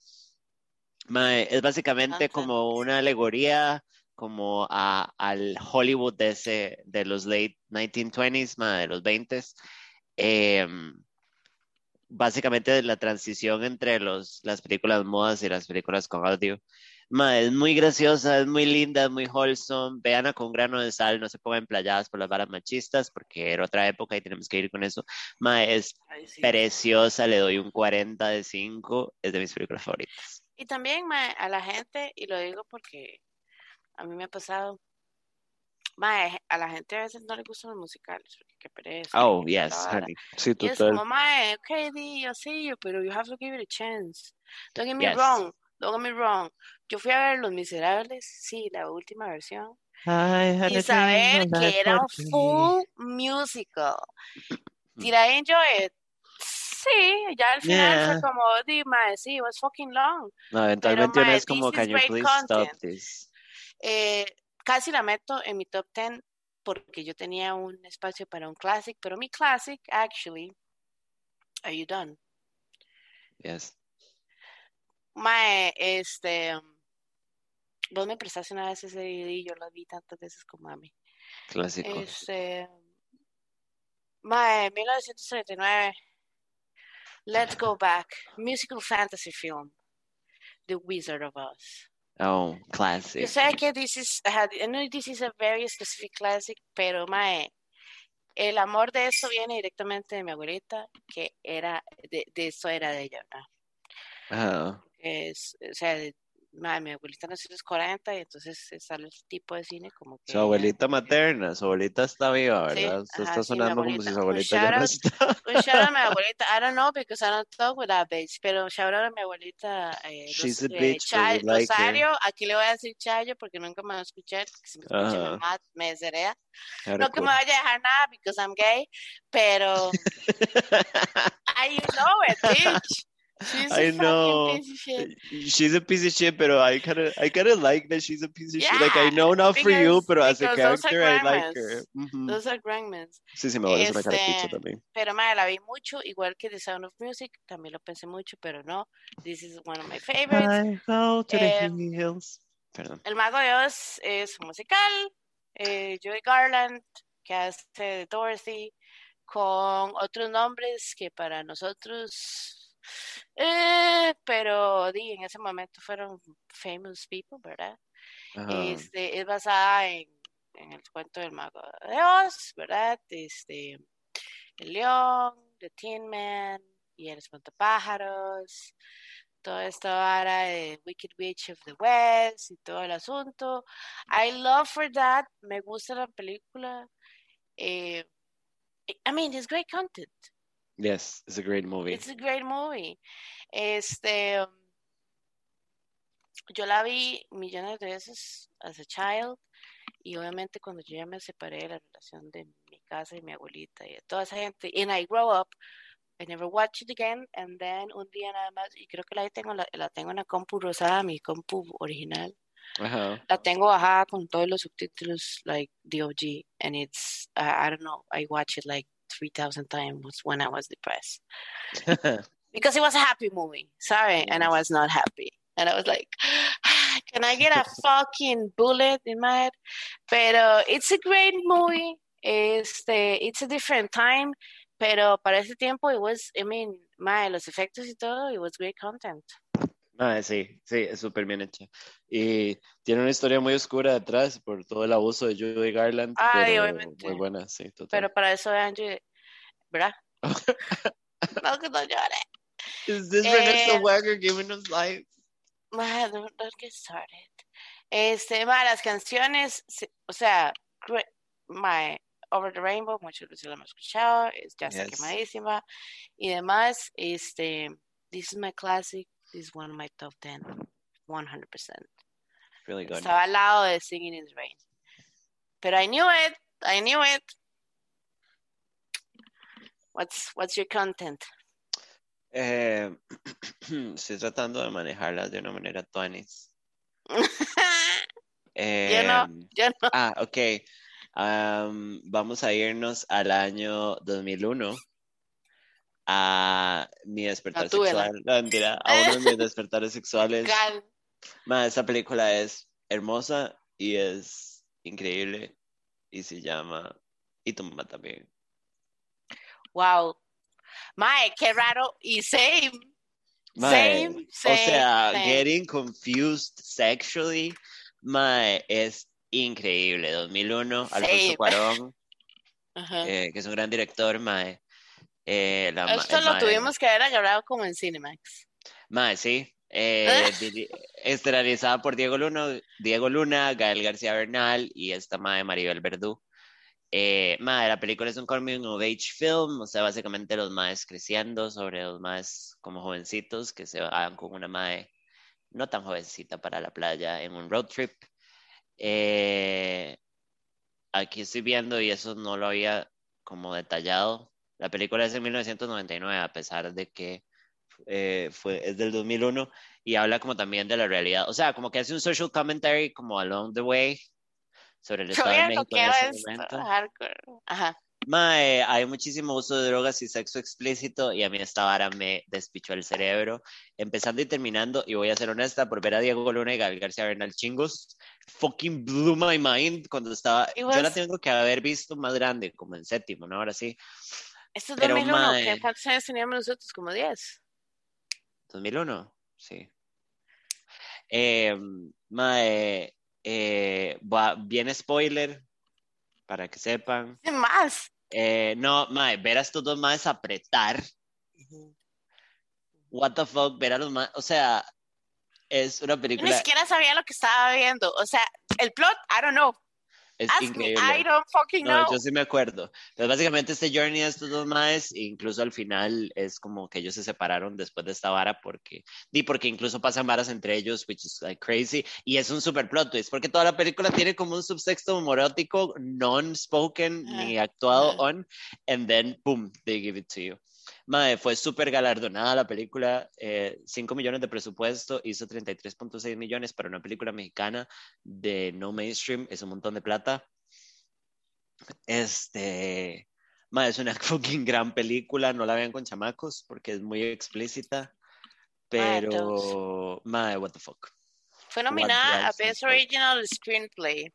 Mae, es básicamente como una alegoría como a, al Hollywood de ese, de los late 1920s, mae, de los 20s. Em, básicamente la transición entre los, las películas modas y las películas con audio. Mae, es muy graciosa, es muy linda, es muy wholesome. Veanla con grano de sal, no se pongan playadas por las varas machistas, porque era otra época y tenemos que ir con eso. Mae, es Ay, sí. preciosa, le doy un 40 de 5, es de mis películas favoritas. Y también mae, a la gente, y lo digo porque a mí me ha pasado, mae, a la gente a veces no le gustan los musicales, porque qué pereza. Oh, y yes, honey. Sí, Y es total. como, mae, ok, di, yo you, pero you have to give it a chance. Don't get me Yes. wrong, don't get me wrong. Yo fui a ver Los Miserables, sí, la última versión, I had y saber que era un full musical. Did I enjoy it? Sí, ya al final Yeah. fue como, di, mae, sí, it was fucking long. No, eventualmente mae, es como, can you great please stop content. this? Eh, casi la meto en mi top 10 porque yo tenía un espacio para un classic, pero mi classic, actually, Are You Done? Yes. Mae, este, vos me prestaste una vez ese DVD y yo lo vi tantas veces con mami. Clásico. Este, mae, 1939, Let's Go Back, musical fantasy film, The Wizard of Oz. Oh, Yo classic. sé que this is, I know this is a very specific classic, pero mae, el amor de esto viene directamente de mi abuelita, que era, de, de esto era de ella, ¿verdad? Oh, Es, o sea, ma, mi abuelita nació en los 40 y entonces sale el tipo de cine como que... Su abuelita materna, su abuelita está viva, Sí, ¿verdad? Usted ajá, está sí, sonando como si su Un abuelita ya no está. Un shout out a mi abuelita. I don't know because I don't talk with that bitch. Pero shout out a mi abuelita. Eh, She's Ros- a eh, bitch, we Chay- like her. Rosario. Aquí le voy a decir Chayo porque nunca me va a escuchar. Porque si me escucha mata, me desherea. No que me vaya a dejar nada because I'm gay. Pero I know it, bitch. She's a I know. fucking piece of shit. She's a piece of shit, pero I kind of, I kind of like that she's a piece of shit. Like I know not for you, pero as a character I like her. Ujú. Those are grandmas. Sí, sí, me voy a hacer una cara Este, también. Pero madre, la vi mucho, igual que The Sound of Music, también lo pensé mucho, pero no. This is one of my favorites. I go to the Em, hills. Perdón. El Mago de Oz es un musical. Eh, Joey Garland, que hace Dorothy, con otros nombres que para nosotros, eh, pero di, en ese momento fueron famous people, ¿verdad? Ajá. Este, es basada en, en el cuento del Mago de Oz, ¿verdad? Este, el león, The Tin Man y el espantapájaros, toda esta vara de Wicked Witch of the West y todo el asunto. I love for that, me gusta la película. Eh, I mean, it's great content. Yes, it's a great movie. It's a great movie. Este, um, yo la vi millones de veces as a child y obviamente cuando yo ya me separé de la relación de mi casa y mi abuelita y de toda esa gente, and I grow up, I never watched it again, and then un día nada más, y creo que la tengo, la, la tengo en la compu rosada, mi compu original, Ajá. la tengo bajada con todos los subtítulos, like DOG, and it's, I I don't know, I watched it like 3,000 times when I was depressed. because it was a happy movie, sorry, and I was not happy. And I was like, ah, can I get a fucking bullet in my head? Pero it's a great movie. Este, it's a different time, pero para ese tiempo it was, I mean, my, los efectos y todo, it was great content. Ah, sí, sí, es súper bien hecha. Y tiene una historia muy oscura detrás por todo el abuso de Judy Garland, Ay, pero obviamente. muy buena, sí, total. Pero para eso vean, yo, ¿verdad? no, que no llore. Is this Eh, René Wagner giving us life? Ma, don't, don't get started. Este, ma, las canciones, o sea, ma, Over the Rainbow, muchas veces la hemos escuchado, es, ya está Yes. quemadísima. Y demás, este, This is my classic, is one of my top 10, 100%. Really good. Estaba al lado de Singing in the Rain. Pero I knew it, I knew it. What's, what's your content? Eh, estoy tratando de manejarlas de una manera tuanis. Yo no, Em, yo no. Ah, ok. Am, vamos a irnos al año 2001 a mi despertar sexual. No, mentira, a uno de mis despertares sexuales. God, Ma, esta película es hermosa y es increíble y se llama Y tu mamá también. Wow. Mae, qué raro. Y same. Mae, Same, o same, sea, same. Getting Confused Sexually, mae, es increíble. 2001, Same. Alfonso Cuarón, eh, que es un gran director, mae. Eh, la Esto lo tuvimos que haber agarrado como en Cinemax. Mae, sí. Eh, estelarizada por Diego Luna, Diego Luna, Gael García Bernal y esta mae Maribel Verdú. Eh, mae, la película es un coming of age film, o sea, básicamente los maes creciendo sobre los maes como jovencitos que se van con una mae no tan jovencita para la playa en un road trip. Eh, aquí estoy viendo y eso no lo había como detallado. La película es de 1999, a pesar de que eh, fue, es del 2001 y habla como también de la realidad. O sea, como que hace un social commentary como along the way sobre el Estado de Todavía no México en ese momento. Hardcore. Ajá. Mae, hay muchísimo uso de drogas y sexo explícito y a mí esta vara me despichó el cerebro. Empezando y terminando, y voy a ser honesta, por ver a Diego Luna y Gael García Bernal chingos, fucking blew my mind cuando estaba... It Yo la was- tengo que haber visto más grande, como en séptimo, ¿no? Ahora sí. Esto es Pero, 2001. mae. ¿qué- ¿Cuántos años teníamos nosotros? Como 10. 2001, sí. Eh, mae, eh, va- viene spoiler, para que sepan. ¿Qué más? Eh, no, mae, ver a estos dos maes apretar. What the fuck, ver a los maes, o sea, Es una Yo película. ni siquiera sabía lo que estaba viendo. O sea, el plot, I don't know. Es Ask increíble. me, I don't fucking No, know. yo sí me acuerdo. Entonces, básicamente, este journey de estos dos maes, incluso al final es como que ellos se separaron después de esta vara, porque, di, porque incluso pasan varas entre ellos, which is like crazy, y es un super plot twist, porque toda la película tiene como un subtexto homorótico, non-spoken, ni Ajá, actuado ajá. on, and then, boom, they give it to you. Mae, fue súper galardonada la película, eh, 5 millones de presupuesto, hizo 33.6 millones para una película mexicana de no mainstream, es un montón de plata. Este, mae, es una fucking gran película, no la vean con chamacos porque es muy explícita, pero, mae, what the fuck. Fue nominada a Best. Original Screenplay.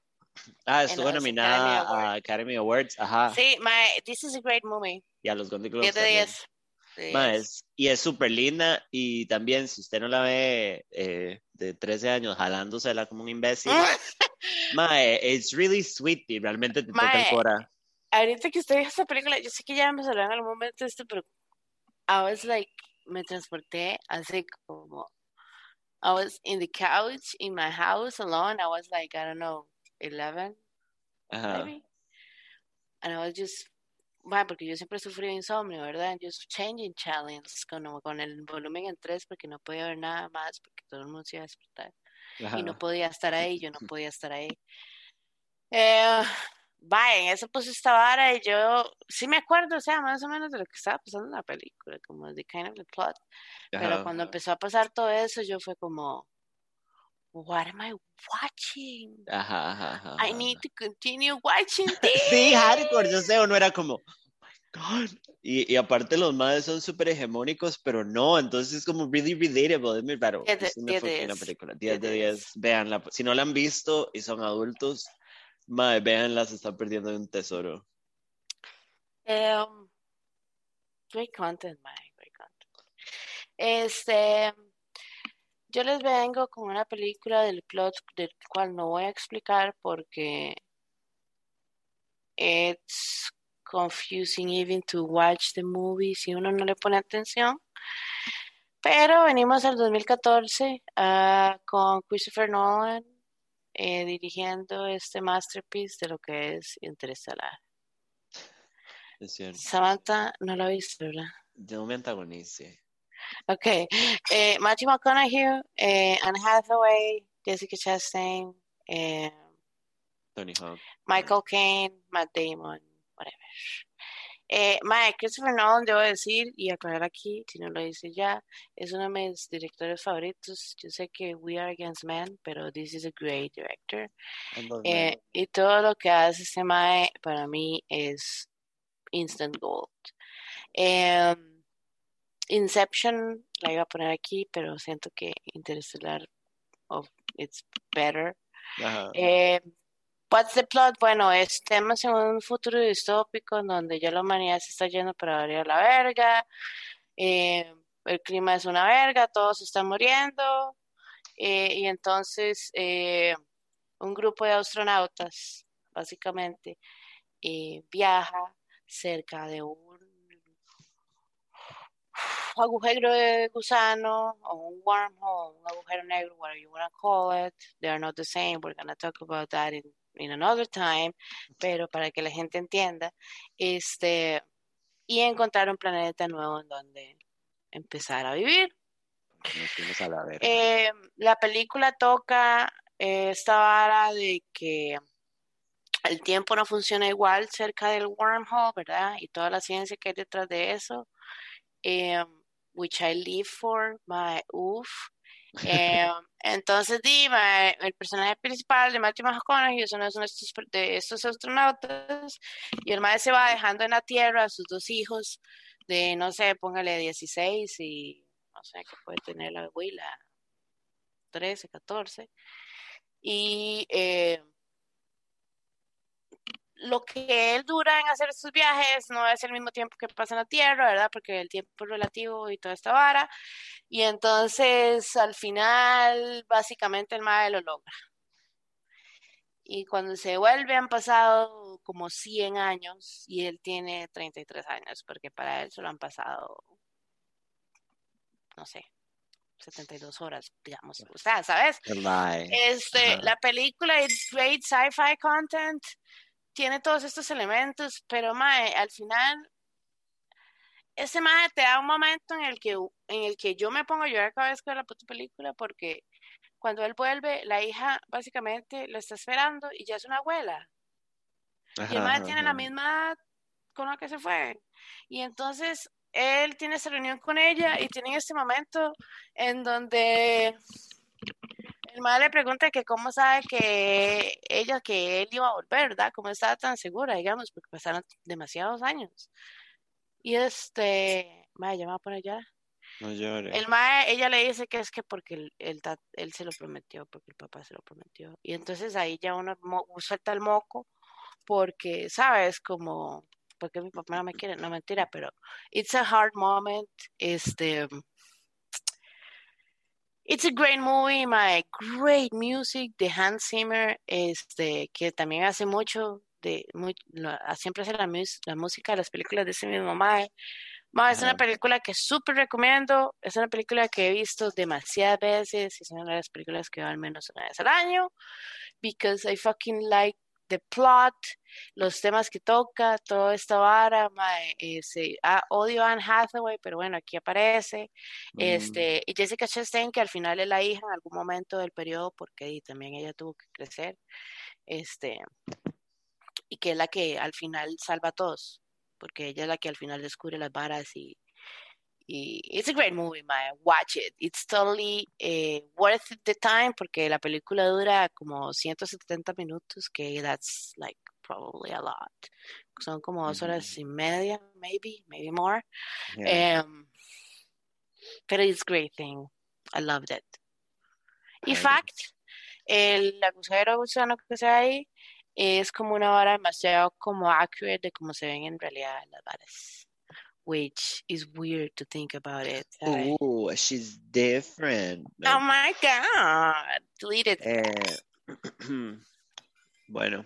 Ah, estuvo nominada Academy a Academy Awards, ajá, Sí, mae, this is a great movie. y a los Golden Globes 10 de también. 10. De Ma, 10. es- y es súper linda y también si usted no la ve eh, de 13 años jalándosela como un imbécil, ma, eh, it's really sweet y realmente te toca el Mae, cora. Ahorita que usted vio esta película, yo sé que ya me salió en algún momento esto, pero I was like, me transporté así como, I was in the couch in my house alone. I was like, I don't know, 11 Ajá. maybe. And I was just, bueno, porque yo siempre sufrido de insomnio, ¿verdad? Just changing challenge con, con el volumen en 3 porque no podía ver nada más porque todo el mundo se iba a despertar. y no podía estar ahí, yo no podía estar ahí. Eh, va, en eso pues esta vara y yo sí me acuerdo, o sea, más o menos de lo que estaba pasando en la película, como the kind of the plot, pero cuando empezó a pasar todo eso yo fue como, what am I watching? Ajá, ajá, ajá, I need to continue watching this. Sí, hardcore, yo sé, uno era como, oh my God. Y, y aparte los madres son súper hegemónicos, pero no, entonces es como really relatable, es muy raro. Es una película, 10 de Diez de 10, véanla. Si no la han visto y son adultos, madre, véanla, se están perdiendo un tesoro. Um, great content, man, great content. Este, yo les vengo con una película del plot del cual no voy a explicar porque it's confusing even to watch the movie si uno no le pone atención. Pero venimos al 2014 ah, con Christopher Nolan eh, dirigiendo este masterpiece de lo que es Interestelar. Es. Samantha no la viste, ¿verdad? No me antagonice. Ok, eh, Matthew McConaughey, eh, Anne Hathaway, Jessica Chastain, eh, Tony Hawk. Michael Caine, Matt Damon, whatever. Eh, Mike, Christopher Nolan, debo decir y aclarar aquí, si no lo dice ya, es uno de mis directores favoritos. Yo sé que We Are Against Men, pero this is a great director. Eh, y todo lo que hace este Mae para mí es instant gold. Em, Inception la iba a poner aquí, pero siento que Interstellar of it's better. Ajá. Eh, what's the plot? Bueno, estamos en un futuro distópico en donde ya la humanidad se está yendo para variar la verga. eh, el clima es una verga, todos están muriendo. eh, y entonces eh, un grupo de astronautas, básicamente, viaja cerca de un agujero de gusano o un wormhole, un agujero negro, whatever you want to call it. They are not the same. We're going to talk about that in, in another time. Pero para que la gente entienda, este, y encontrar un planeta nuevo en donde empezar a vivir. A la. Eh, la película toca eh, esta vara de que el tiempo no funciona igual cerca del wormhole, ¿verdad? Y toda la ciencia que hay detrás de eso, eh, which I live for, my uff. Eh, entonces, dime, el personaje principal de Matthew McConaughey es uno de estos, de estos astronautas y el madre se va dejando en la Tierra a sus dos hijos de, no sé, póngale 16 y no sé qué puede tener la abuela, 13, 14. Y eh, lo que él dura en hacer estos viajes no es el mismo tiempo que pasa en la Tierra, ¿verdad? Porque el tiempo es relativo y toda esta vara. Y entonces al final básicamente el madre lo logra. Y cuando se vuelve han pasado como 100 años y él tiene 33 años, porque para él solo han pasado, no sé, 72 horas, digamos. O sea, ¿sabes? Este, Ajá. la película es great sci-fi content, tiene todos estos elementos, pero mae, al final ese mae te da un momento en el que en el que yo me pongo a llorar cada vez que veo la puta película porque cuando él vuelve, la hija básicamente lo está esperando y ya es una abuela. Y el mae tiene la misma edad con la que se fue. Y entonces él tiene esa reunión con ella y tienen este momento en donde el mae le pregunta que cómo sabe que ella, que él iba a volver, ¿verdad? Cómo estaba tan segura, digamos, porque pasaron demasiados años. Y este, mae, ya me voy a poner ya. No llore. El mae, ella le dice que es que porque él, él, ta- él se lo prometió, porque el papá se lo prometió. Y entonces ahí ya uno mo- suelta el moco porque, ¿sabes? Como, porque mi papá no me quiere, no mentira, pero it's a hard moment. Este, it's a great movie, my great music de Hans Zimmer, este, que también hace mucho de, muy, lo- siempre hace la, mus- la música de las películas de ese mismo mae. Ma, es una película que súper recomiendo. Es una película que he visto demasiadas veces. Es una de las películas que veo al menos una vez al año. Because I fucking like the plot, los temas que toca, toda esta vara. Ese, ah, odio a Anne Hathaway, pero bueno, aquí aparece. Mm, Este, y Jessica Chastain, que al final es la hija en algún momento del periodo, porque y también ella tuvo que crecer. Este, y que es la que al final salva a todos, porque ella es la que al final descubre las varas y it's a great movie, man. Watch it. It's totally eh, worth the time porque la película dura como 170 minutos, que that's like probably a lot. Son como dos horas ujú. y media, maybe, maybe more. Yeah. Um, pero it's a great thing. I loved it. Y it. fact, el agujero gusano que se ahí es como una vara demasiado como accurate de cómo se ven en realidad las varas. Which is weird to think about it. Ooh, she's different. Oh my god. Delete it. Eh, bueno,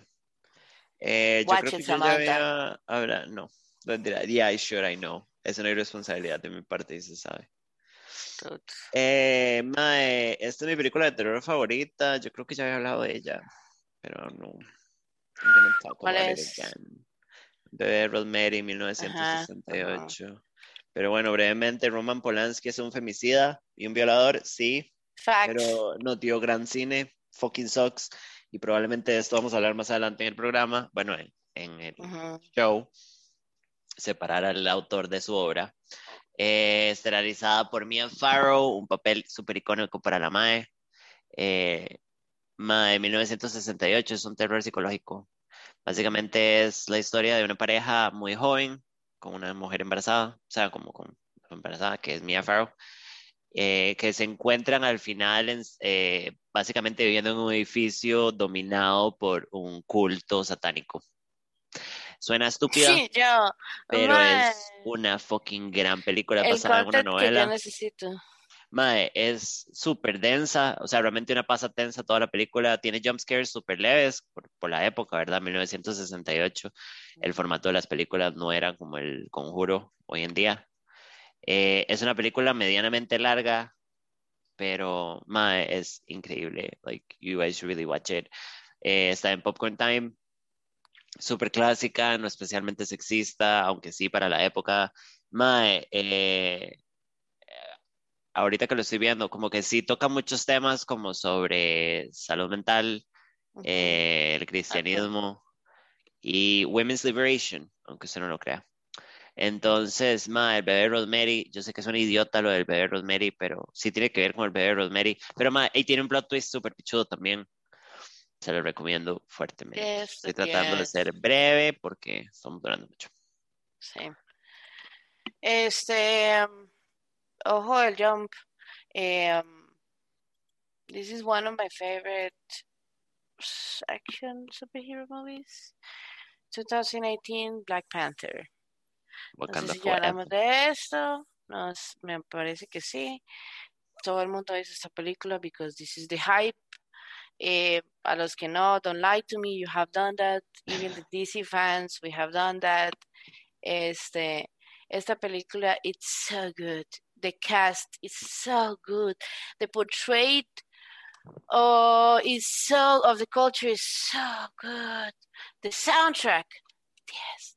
eh, yo Watch creo it, que yo ya había habla, no, yeah, I should, I know. Es una irresponsabilidad de mi parte y se sabe. Eh, mae, esta es mi película de terror favorita. Yo creo que ya había hablado de ella, pero no. I'm gonna talk ¿Cuál about it es? again. Bebé Rosemary, Ajá, 1968. Pero bueno, brevemente, Roman Polanski es un femicida y un violador, sí, Facts. pero no dio gran cine, fucking sucks. Y probablemente de esto vamos a hablar más adelante en el programa, bueno, en, en el show, separar al autor de su obra. Eh, estelarizada por Mia Farrow, un papel súper icónico para la MAE. Eh, MAE 1968 es un terror psicológico. Básicamente es la historia de una pareja muy joven con una mujer embarazada, o sea, como con embarazada, que es Mia Farrow, eh, que se encuentran al final en- eh, básicamente viviendo en un edificio dominado por un culto satánico. Suena estúpida, Sí, yo. pero es una fucking gran película el basada en una content que yo novela. necesito. Mae, es súper densa, o sea, realmente una pasa tensa toda la película. Tiene jump scares súper leves por, por la época, ¿verdad? 1968. El formato de las películas no era como el conjuro hoy en día. Eh, es una película medianamente larga, pero mae, es increíble. Like, you guys should really watch it. Eh, está en Popcorn Time. Súper clásica, no especialmente sexista, aunque sí para la época. Mae, eh, ahorita que lo estoy viendo, como que sí toca muchos temas como sobre salud mental, eh, el cristianismo y women's liberation, aunque usted no lo crea. Entonces, ma, el bebé Rosemary, yo sé que es un idiota lo del bebé Rosemary, pero sí tiene que ver con el bebé Rosemary. Pero, ma, y tiene un plot twist súper pichudo también. Se lo recomiendo fuertemente. Yes, Estoy tratando de yes. ser breve porque estamos durando mucho. Sí. Este, um, ojo del jump. Um, this is one of my favorite action superhero movies. 2018, Black Panther. No sé Wakanda si ya hablamos de esto. Nos, me parece que sí. Todo el mundo dice esta película because this is the hype. Eh, a los que no, don't lie to me, you have done that. Even the DC fans, we have done that. Este, esta película, it's so good. The cast is so good. The portrait oh, is so of the culture is so good. The soundtrack, yes,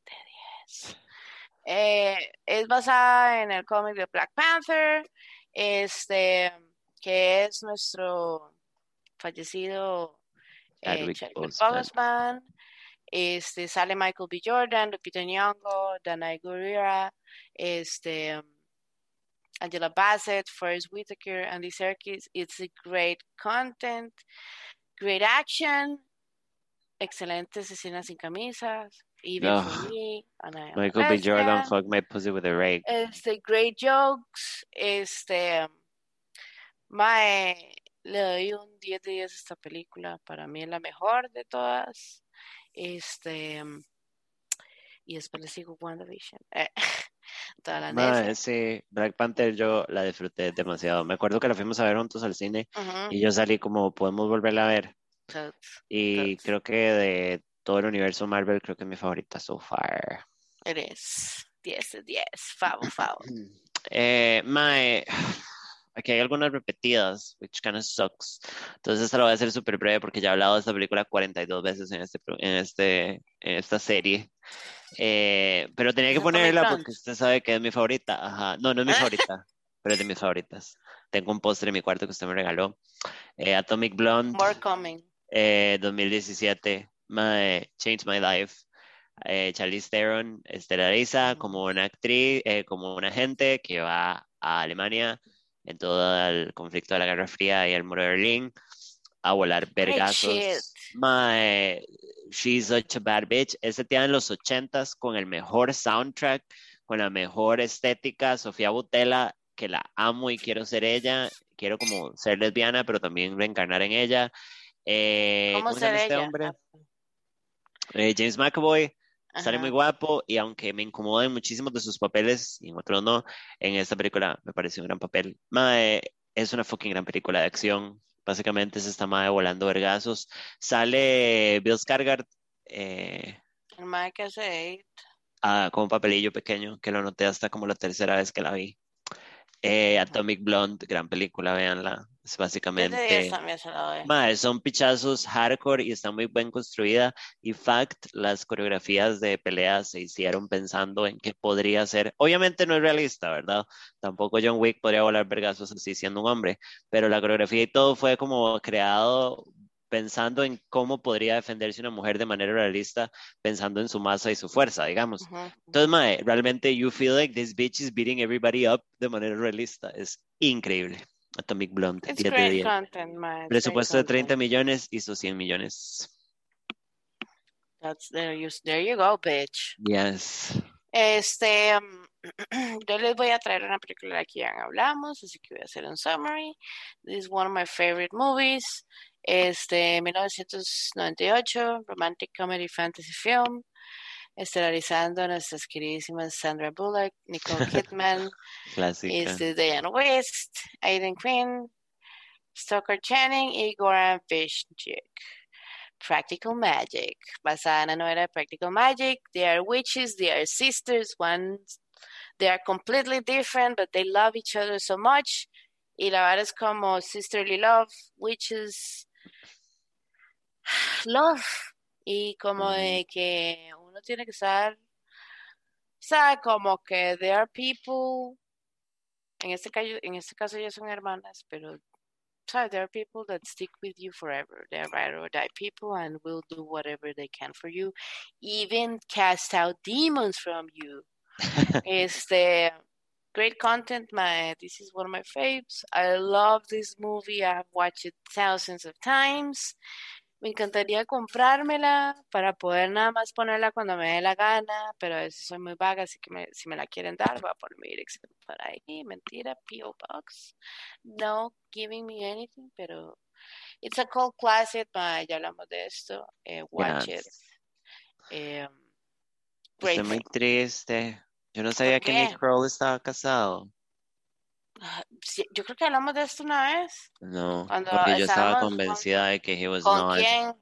yes. Eh, es basada en el cómic de Black Panther, este, que es nuestro fallecido eh, Chadwick Boseman. Este, sale Michael B. Jordan, Lupita Nyong'o, Danai Gurira, este, Angela Bassett, Forrest Whitaker, Andy Serkis. It's a great content, great action, excelentes escenas sin camisas. Even oh, for me, Michael B. Jordan, fuck my pussy with a rake. Este, great jokes. Este, my, le doy un 10 de 10 a esta película. Para mí es la mejor de todas. Este, y después le sigo WandaVision. Eh, toda la sí, Black Panther yo la disfruté demasiado. Me acuerdo que la fuimos a ver juntos al cine y yo salí como, podemos volverla a ver. y creo que de todo el universo Marvel, creo que es mi favorita so far. Eres 10 de 10, favo, favo. eh, Mae, aquí hay algunas repetidas, which kind of sucks. Entonces esta lo voy a hacer súper breve porque ya he hablado de esta película 42 veces en, este, en, este, en esta serie. Eh, pero tenía que ponerla porque usted sabe que es mi favorita. Ajá. No, no es mi favorita, pero es de mis favoritas. Tengo un póster en mi cuarto que usted me regaló. Eh, Atomic Blonde. More Coming. Eh, 2017. My, Change My Life. Eh, Charlize Theron estelariza como una actriz, eh, como una agente que va a Alemania en todo el conflicto de la Guerra Fría y el muro de Berlín a volar vergazos. My, she's such a bad bitch. Ese tío en los ochentas con el mejor soundtrack, con la mejor estética. Sofía Butela, que la amo y quiero ser ella. Quiero como ser lesbiana, pero también reencarnar en ella. Eh, ¿Cómo, ser este hombre? Eh, James McAvoy. Sale muy guapo y aunque me incomoden muchísimos de sus papeles y en otros no, en esta película me pareció un gran papel. Mae, es una fucking gran película de acción. Básicamente se está mae volando vergazos. Sale Bill Skarsgård. Eh, El mae que hace ah, con un papelillo pequeño que lo noté hasta como la tercera vez que la vi. Eh, Atomic Blonde, gran película, véanla. Es básicamente. son pichazos hardcore y está muy bien construida. Y fact, las coreografías de peleas se hicieron pensando en qué podría ser. Obviamente no es realista, ¿verdad? Tampoco John Wick podría volar vergazos así siendo un hombre. Pero la coreografía y todo fue como creado pensando en cómo podría defenderse una mujer de manera realista, pensando en su masa y su fuerza, digamos. Entonces, mae, realmente you feel like this bitch is beating everybody up de manera realista. Es increíble. Atomic Blonde. It's great content, man. Presupuesto de 30 millones, hizo 100 millones. That's there you, there you go, bitch. Yes. Este, um, yo les voy a traer una película de que ya hablamos, así que voy a hacer un summary. This is one of my favorite movies. Este, 1998, romantic comedy fantasy film estelarizando a nuestras queridísimas Sandra Bullock, Nicole Kidman, este, Diane West, Aiden Quinn, Stoker Channing y Goran Fishchick. Practical Magic, basada en la novela Practical Magic. They are witches, they are sisters, one, they are completely different, but they love each other so much. Y la verdad es como sisterly love, witches, love, y como de que uno tiene que estar, o como que there are people, en este caso, en este caso ya son hermanas, pero there are people that stick with you forever. They're ride or die people and will do whatever they can for you, even cast out demons from you. este, great content. My this is one of my faves. I love this movie. I have watched it thousands of times. Me encantaría comprármela para poder nada más ponerla cuando me dé la gana, pero veces soy muy vaga, así que si me la quieren dar, voy a poner mi dirección por ahí. Mentira, P.O. Box. No giving me anything, pero it's a cold classic, ya hablamos de esto. Eh, watch it. Eh, Estoy muy triste. Yo no sabía que Nick Kroll estaba casado. Yo creo que hablamos de esto una vez. No, porque yo estaba convencida de que he was ¿Con quién?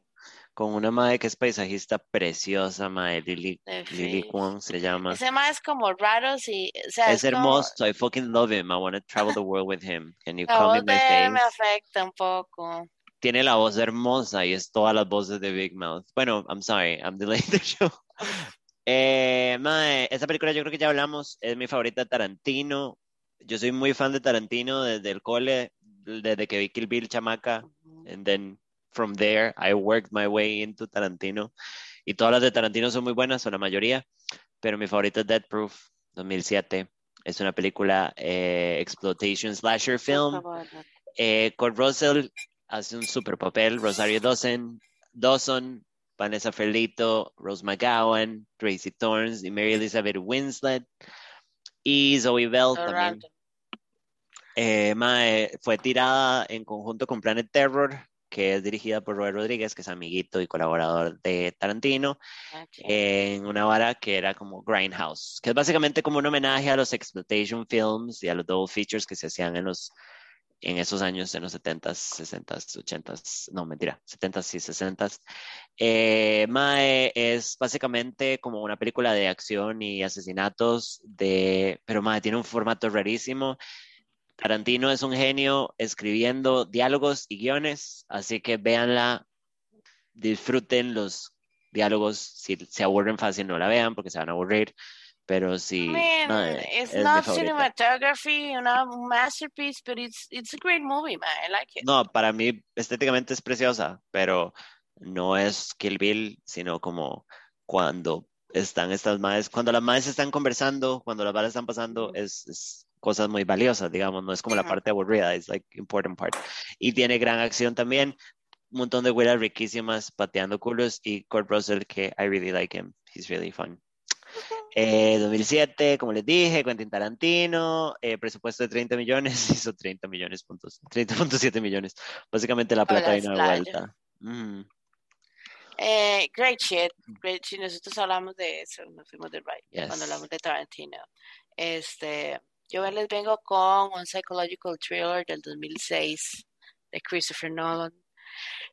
con una madre que es paisajista preciosa, madre, Lily, Lily Kwon se llama. Ese mae es como raro, sí. O sea, es, hermoso, I fucking love him, I want to travel the world with him. Can you la come voz in my de face? él me afecta un poco. Tiene la voz hermosa y es todas las voces de Big Mouth. Bueno, I'm sorry, I'm delaying the show. Eh, mae, esta película yo creo que ya hablamos, es mi favorita de Tarantino. Yo soy muy fan de Tarantino desde el cole, desde que vi Kill Bill chamaca, and then from there I worked my way into Tarantino. Y todas las de Tarantino son muy buenas, o la mayoría, pero mi favorita es Dead Proof, 2007. Es una película eh, exploitation slasher film. Eh, Russell hace un super papel, Rosario Dawson, Dawson Vanessa Ferlito, Rose McGowan, Tracy Thorns y Mary Elizabeth Winslet. Y Zoe Bell también. Eh, mae, fue tirada en conjunto con Planet Terror, que es dirigida por Robert Rodríguez, que es amiguito y colaborador de Tarantino, en una vara que era como Grindhouse, que es básicamente como un homenaje a los exploitation films y a los double features que se hacían en los en esos años, en los 70s, 60s, 80s, no, mentira, 70s y 60s. Eh, Mae es básicamente como una película de acción y asesinatos, de, pero Mae tiene un formato rarísimo. Tarantino es un genio escribiendo diálogos y guiones, así que véanla, disfruten los diálogos, si se aburren fácil no la vean porque se van a aburrir, pero sí, Man, mae, it's es not cinematography, una masterpiece, but it's it's a great movie, man. I like it. No, para mí estéticamente es preciosa, pero no es Kill Bill, sino como cuando están estas madres, cuando las madres están conversando, cuando las balas están pasando, es, es cosas muy valiosas, digamos, no es como la parte aburrida, es like important part. Y tiene gran acción también, un montón de güeras riquísimas pateando culos y Kurt Russell que I really like him, he's really fun. Eh, 2007, como les dije, Quentin Tarantino, eh, presupuesto de 30 millones, hizo 30 millones, puntos, 30.7 millones. Básicamente la plata vino de vuelta. Mm, Eh, great shit, great shit. Nosotros hablamos de eso, nos fuimos de right Yes. cuando hablamos de Tarantino. Este, yo les vengo con un psychological thriller del 2006 de Christopher Nolan.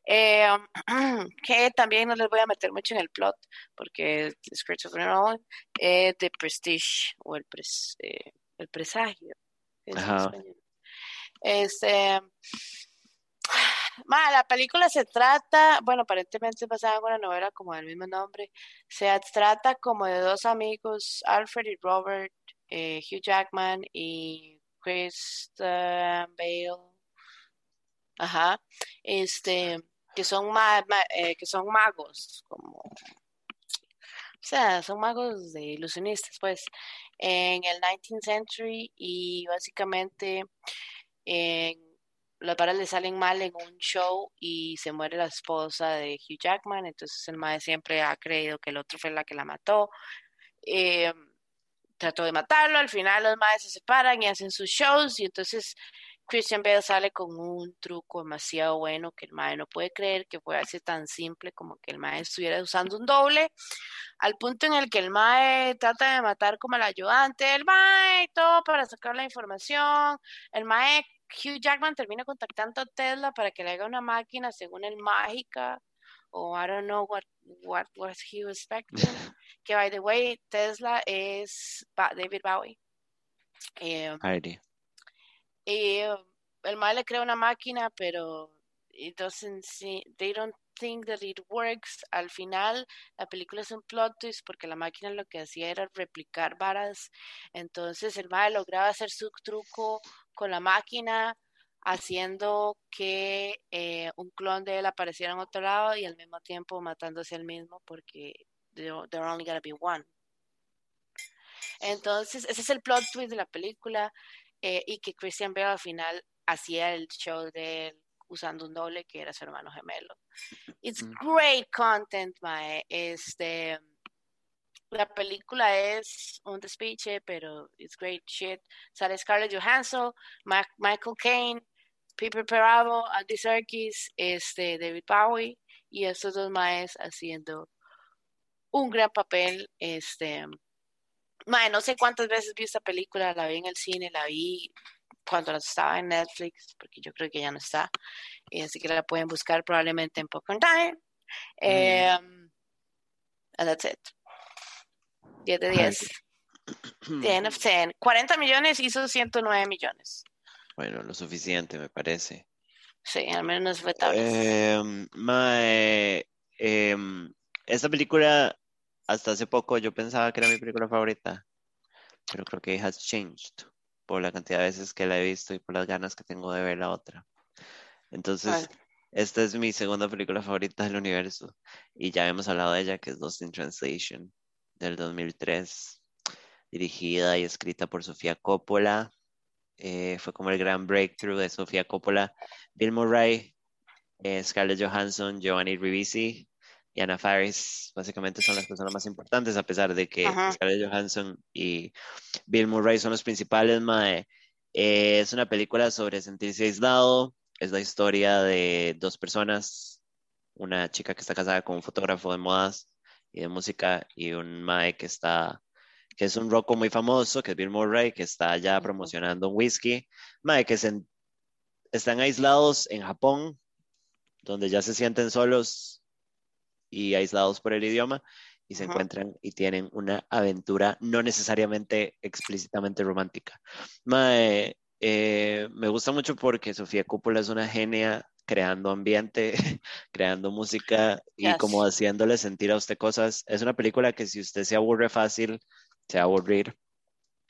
Eh, que también no les voy a meter mucho en el plot porque es Christopher Nolan, eh, The Prestige o el, pres- eh, el presagio. es Ajá. Este, ma, la película se trata, bueno, aparentemente es basada en una novela como del mismo nombre. Se trata como de dos amigos, Alfred y Robert, eh, Hugh Jackman y Christian Bale. Ajá. Este, eh, que son magos, como o sea, son magos de ilusionistas, pues, en el 19th century y básicamente en, las varas le salen mal en un show y se muere la esposa de Hugh Jackman, entonces el mae siempre ha creído que el otro fue la que la mató. Eh, trató de matarlo, al final los maes se separan y hacen sus shows y entonces Christian Bale sale con un truco demasiado bueno que el mae no puede creer que puede ser tan simple como que el mae estuviera usando un doble al punto en el que el mae trata de matar como al ayudante del mae y todo para sacar la información. El mae Hugh Jackman termina contactando a Tesla para que le haga una máquina según el mágica o I don't know what what was he expecting. que by the way Tesla es David Bowie. Eh. Y eh, el mae le crea una máquina, pero it doesn't see, they don't think that it works. Al final, la película es un plot twist porque la máquina lo que hacía era replicar varas. Entonces, el mae lograba hacer su truco con la máquina, haciendo que eh, un clon de él apareciera en otro lado y al mismo tiempo matándose al mismo porque there only gonna be one. Entonces, ese es el plot twist de la película eh, y que Christian Bale al final hacía el show de él usando un doble que era su hermano gemelo. It's Mm. great content, mae. Este, la película es un despiche, pero it's great shit. Sale Scarlett Johansson, Ma- Michael Caine, Piper Perabo, Andy Serkis, este, David Bowie y estos dos maes haciendo un gran papel. Este, mae, no sé cuántas veces vi esta película, la vi en el cine, la vi cuando estaba en Netflix, porque yo creo que ya no está, y así que la pueden buscar probablemente en Popcorn Time. Um, and that's it. 10 de 10. 10 of 10. 40 millones hizo 109 millones. Bueno, lo suficiente, me parece. Sí, al menos fue tal. Eh, em, esta película, hasta hace poco yo pensaba que era mi película favorita, pero creo que has changed por la cantidad de veces que la he visto y por las ganas que tengo de ver la otra. Entonces, esta es mi segunda película favorita del universo y ya hemos hablado de ella, que es Lost in Translation del 2003, dirigida y escrita por Sofía Coppola. Eh, fue como el gran breakthrough de Sofía Coppola. Bill Murray, eh, Scarlett Johansson, Giovanni Ribisi y Anna Faris básicamente son las personas más importantes, a pesar de que Ajá. Scarlett Johansson y Bill Murray son los principales. mae. Eh, es una película sobre sentirse aislado. Es la historia de dos personas, una chica que está casada con un fotógrafo de modas y de música y un mae que está que es un roco muy famoso, que es Bill Murray, que está ya promocionando un whisky, mae, que se, están aislados en Japón, donde ya se sienten solos y aislados por el idioma, y se encuentran y tienen una aventura no necesariamente explícitamente romántica. Mae, eh, me gusta mucho porque Sofía Coppola es una genia creando ambiente, creando música y Yes. como haciéndole sentir a usted cosas. Es una película que si usted se aburre fácil, se va a aburrir.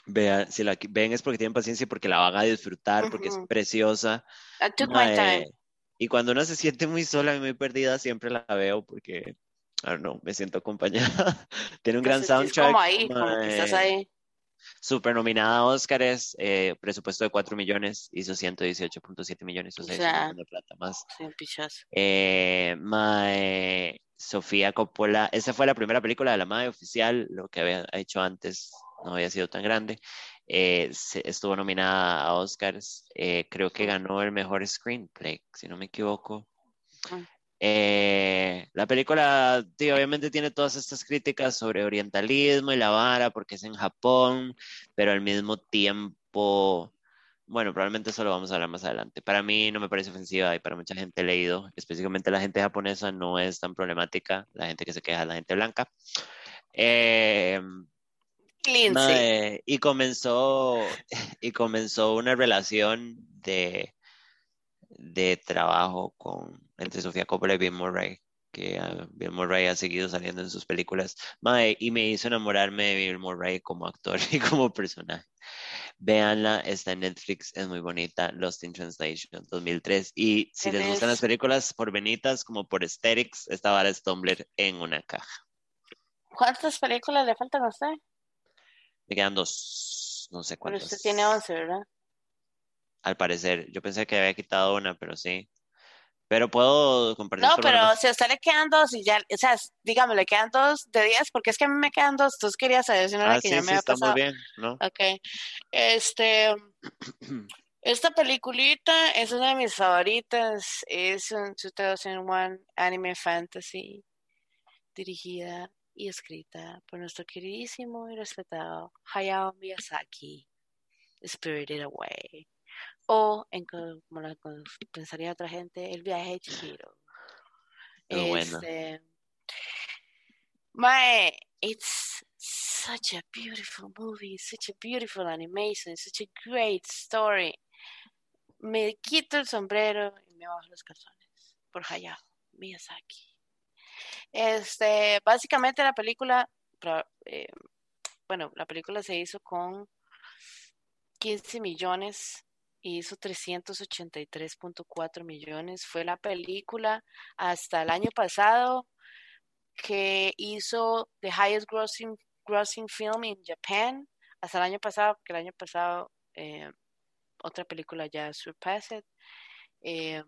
Vea, si la ven es porque tienen paciencia y porque la van a disfrutar, porque es preciosa. I took my Mae, time. Y cuando uno se siente muy sola y muy perdida, siempre la veo porque, I don't know, me siento acompañada. Tiene un gran soundtrack. como ahí, como que estás ahí. Super nominada a Oscars, eh, presupuesto de 4 millones, hizo 118.7 millones, o sea, montón de plata más. Eh, mae, Sofía Coppola, esa fue la primera película de la madre oficial, lo que había hecho antes no había sido tan grande. Eh, estuvo nominada a Oscars, eh, creo que ganó el mejor screenplay, si no me equivoco. Mm. Eh, la película, obviamente tiene todas estas críticas sobre orientalismo y la vara, porque es en Japón, pero al mismo tiempo, bueno, probablemente eso lo vamos a hablar más adelante. Para mí no me parece ofensiva y para mucha gente leído, específicamente la gente japonesa, no es tan problemática. La gente que se queja es la gente blanca. Eh, Lindsay. Mae, y comenzó, y comenzó una relación de, de trabajo con, entre Sofía Coppola y Bill Murray, que ah, Bill Murray ha seguido saliendo en sus películas. Mae, y me hizo enamorarme de Bill Murray como actor y como personaje. Véanla, está en Netflix, es muy bonita, Lost in Translation 2003. Y si les gustan las películas por venitas, como por aesthetics, esta vara es Tumblr en una caja. ¿Cuántas películas le faltan a usted? Me quedan dos, no sé Pero cuántas. usted tiene 11, ¿verdad? Al parecer, yo pensé que había quitado una, pero sí. Pero puedo compartir No, pero si a usted le quedan dos y ya, o sea, dígame, le quedan dos de 10, porque es que a mí me quedan dos, entonces quería saber si no era Ah, que sí, ya sí, me había está muy bien, ¿no? Ok. Este, esta peliculita es una de mis favoritas. Es un 2001 anime fantasy dirigida y escrita por nuestro queridísimo y respetado Hayao Miyazaki, Spirited Away. O, en co- como la co- pensaría otra gente, El viaje de Chihiro. Este, Mae, it's such a beautiful movie, such a beautiful animation, such a great story. Me quito el sombrero y me bajo los calzones por Hayao Miyazaki. Este, básicamente la película, eh, bueno, la película se hizo con 15 millones y hizo 383.4 millones. Fue la película hasta el año pasado que hizo the highest grossing, grossing film in Japan hasta el año pasado, porque el año pasado eh, otra película ya surpassed. Eh,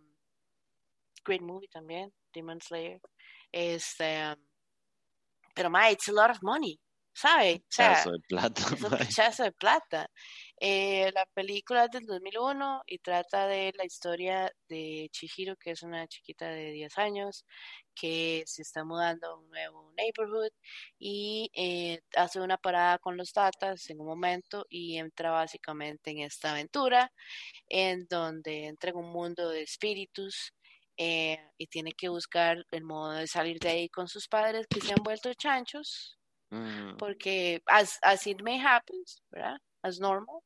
great movie también, Demon Slayer. Este, pero ma, it's a lot of money, ¿sabe? O sea, Chazo de plata, es un pichazo de plata. Eh, la película es del 2001 y trata de la historia de Chihiro, que es una chiquita de 10 años que se está mudando a un nuevo neighborhood y eh, hace una parada con los tatas en un momento y entra básicamente en esta aventura en donde entra en un mundo de espíritus eh, y tiene que buscar el modo de salir de ahí con sus padres que se han vuelto chanchos, Mm, porque as, as it may happen, ¿verdad? As normal.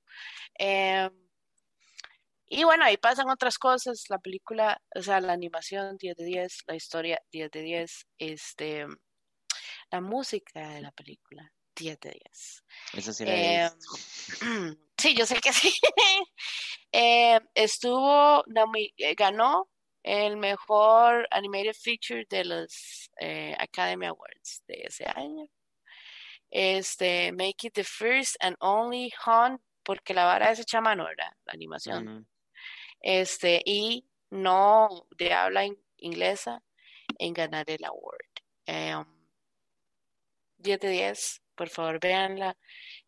Em, y bueno, ahí pasan otras cosas, la película, o sea, la animación 10 de 10, la historia 10 de 10, este, la música de la película 10 de 10. Eso sí visto. sí, yo sé que sí. Eh, estuvo, nomi- eh, ganó el mejor animated feature de los eh, Academy Awards de ese año. Este, make it the first and only Han, porque la vara es hecha mano, ¿verdad? La animación. Este, y no de habla in- inglesa en ganar el award. Em, 10 de 10, por favor, véanla.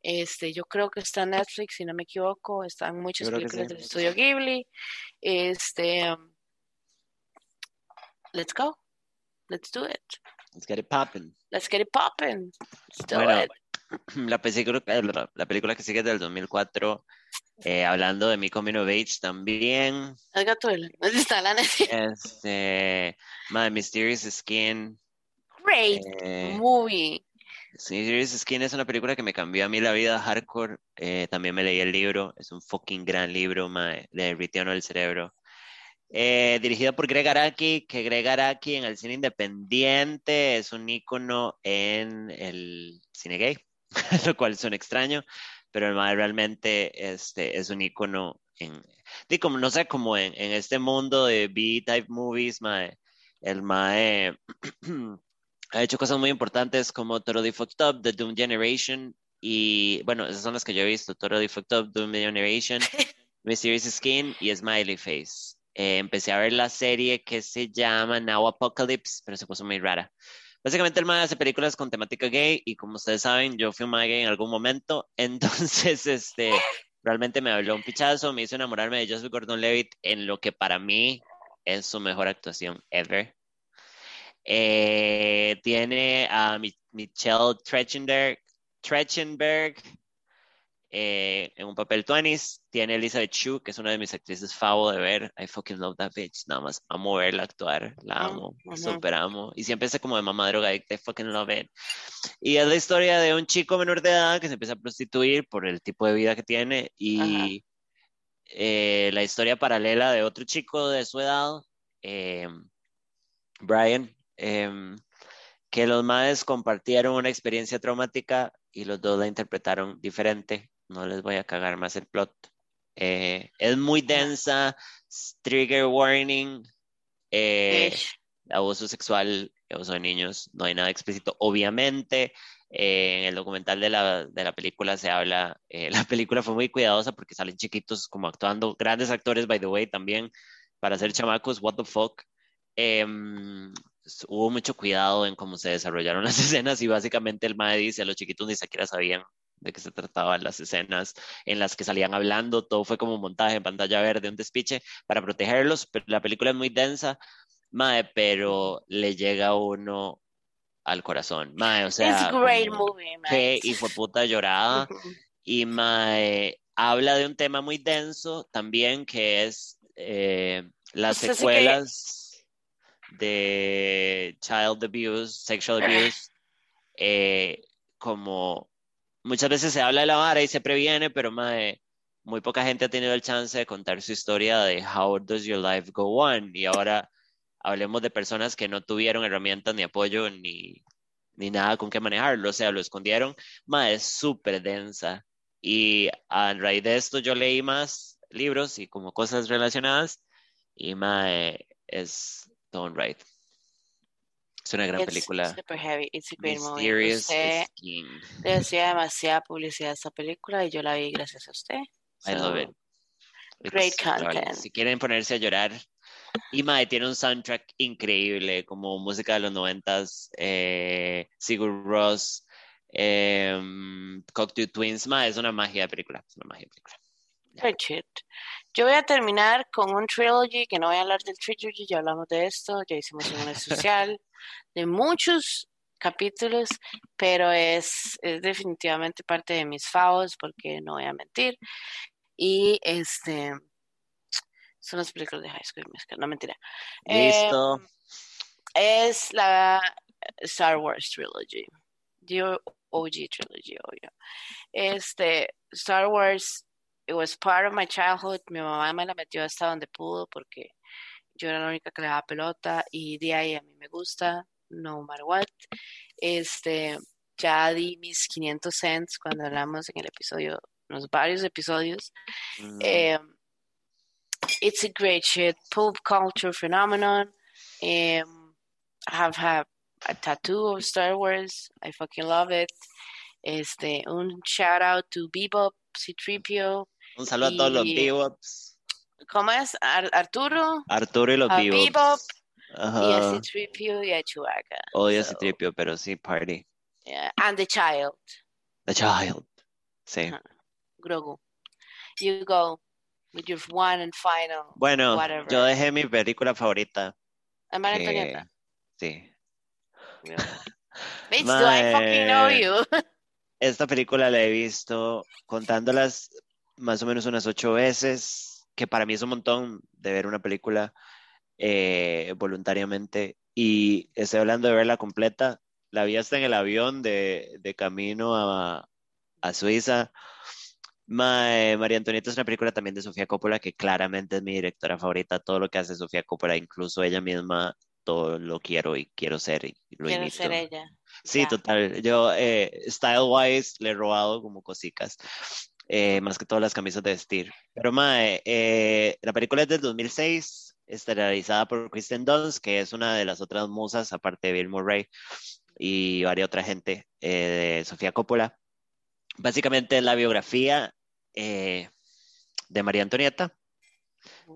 Este, yo creo que está en Netflix, si no me equivoco, están muchas películas sí. del estudio Ghibli. Este, um, let's go. Let's do it. let's get it popping. Let's get it popping. Let's do Bueno, it. la película, eh, la la película que sigue es del 2004, eh, hablando de mi coming of age también. El la- ¿Dónde está la? Este, My Mysterious Skin. Great eh, movie. Mysterious Skin es una película que me cambió a mí la vida hardcore. eh, también me leí el libro, es un fucking gran libro, mae, le derritió el cerebro. Eh, dirigido por Greg Araki, que Greg Araki en el cine independiente es un ícono en el cine gay, lo cual suena extraño, pero el mae realmente este, es un ícono en, di, como, no sé, como en, en este mundo de B-type movies, mae, el mae ha hecho cosas muy importantes como Totally Fucked Up, The Doom Generation, y bueno, esas son las que yo he visto, Totally Fucked Up, Doom Generation, Mysterious Skin y Smiley Face. Eh, empecé a ver la serie que se llama Now Apocalypse, pero se puso muy rara. Básicamente el mae hace películas con temática gay y como ustedes saben, yo fui un gay en algún momento, entonces este, realmente me habló un pichazo, me hizo enamorarme de Joseph Gordon-Levitt en lo que para mí es su mejor actuación ever. Eh, tiene a Mi- Michelle Trachtenberg, Trachtenberg eh, en un papel 20 Tiene Elizabeth Shue, que es una de mis actrices favo de ver. I fucking love that bitch. Nada más amo verla actuar. La Ah, amo. ujú. Super amo. Y siempre es como de mamá drogadicta. I fucking love it. Y es la historia de un chico menor de edad que se empieza a prostituir por el tipo de vida que tiene. Y eh, la historia paralela de otro chico de su edad, eh, Brian, em, que los madres compartieron una experiencia traumática y los dos la interpretaron diferente. No les voy a cagar más el plot. Eh, es muy densa, trigger warning, eh, abuso sexual, abuso de niños, no hay nada explícito. Obviamente, eh, en el documental de la, de la película se habla, la película fue muy cuidadosa porque salen chiquitos como actuando, grandes actores, by the way, también para ser chamacos, what the fuck. Em, hubo mucho cuidado en cómo se desarrollaron las escenas y básicamente el mae dice, los chiquitos ni siquiera sabían de qué se trataban las escenas en las que salían hablando, todo fue como un montaje en pantalla verde, un despiche para protegerlos, pero la película es muy densa, mae, pero le llega a uno al corazón, mae, o sea, It's great movie, qué hijo de puta llorada, y mae, habla de un tema muy denso también que es eh, las sí que- secuelas de child abuse, sexual abuse, eh, como muchas veces se habla de la vara y se previene, pero mae, muy poca gente ha tenido el chance de contar su historia de how does your life go on y ahora hablemos de personas que no tuvieron herramientas ni apoyo ni, ni nada con qué manejarlo, o sea, lo escondieron, mae, es súper densa. Y a raíz de esto yo leí más libros y como cosas relacionadas y mae, es Don't Right. Es una gran It's película. super heavy. It's a great movie. Mysterious Usted Skin. le hacía demasiada publicidad a esta película y yo la vi gracias a usted. I love So, it. great It's content. Si quieren ponerse a llorar. Y Mae tiene un soundtrack increíble, como música de los noventas, eh, Sigur Ross, eh, Cocktail Twins. Mae, es una magia de película. Es una magia de película. Shit. Yo voy a terminar con un trilogy, que no voy a hablar del trilogy, ya hablamos de esto, ya hicimos un especial de muchos capítulos, pero es, es definitivamente parte de mis favos, porque no voy a mentir. Y este Son las películas de High School Musical, no mentira. Listo. Eh, es la Star Wars Trilogy. The OG Trilogy, obvio. Este, Star Wars, it was part of my childhood. Mi mamá me la metió hasta donde pudo porque yo era la única que le daba pelota y de ahí a mí me gusta, no matter what. Este, ya di mis 500 cents cuando hablamos en el episodio, los varios episodios. Mm, Um, it's a great shit, pop culture phenomenon. Um, I have had a tattoo of Star Wars. I fucking love it. Este, un shout out to Bebop, C-3PO. Un saludo a todos los Bebops. ¿Cómo es? Ar- Arturo, Arturo y los a Bebops. Bebop y a. C-3PO y a Chewbacca. Odio So, ese tripio, pero sí, party. yeah, And the child, The Child. Sí. Grogu. You go with your one and final. Bueno, whatever. yo dejé mi película favorita. Am I que-? Sí. Bitch, do I fucking know you? Esta película la he visto contándolas más o menos unas ocho veces, que para mí es un montón de ver una película eh, voluntariamente. Y estoy hablando de verla completa. La vi hasta en el avión de, de camino a, a Suiza. Mae, María Antonieta es una película también de Sofía Coppola que claramente es mi directora favorita. Todo lo que hace Sofía Coppola, incluso ella misma, todo lo quiero y quiero ser y lo Quiero imito. ser ella. Sí, Ya. total. Yo, eh, style wise, le he robado como cositas, eh, más que todas las camisas de vestir. Pero, mae, eh, la película es del 2006, estelarizada por Kristen Dunst, que es una de las otras musas, aparte de Bill Murray y varias otra gente eh, de Sofía Coppola. Básicamente es la biografía eh, de María Antonieta,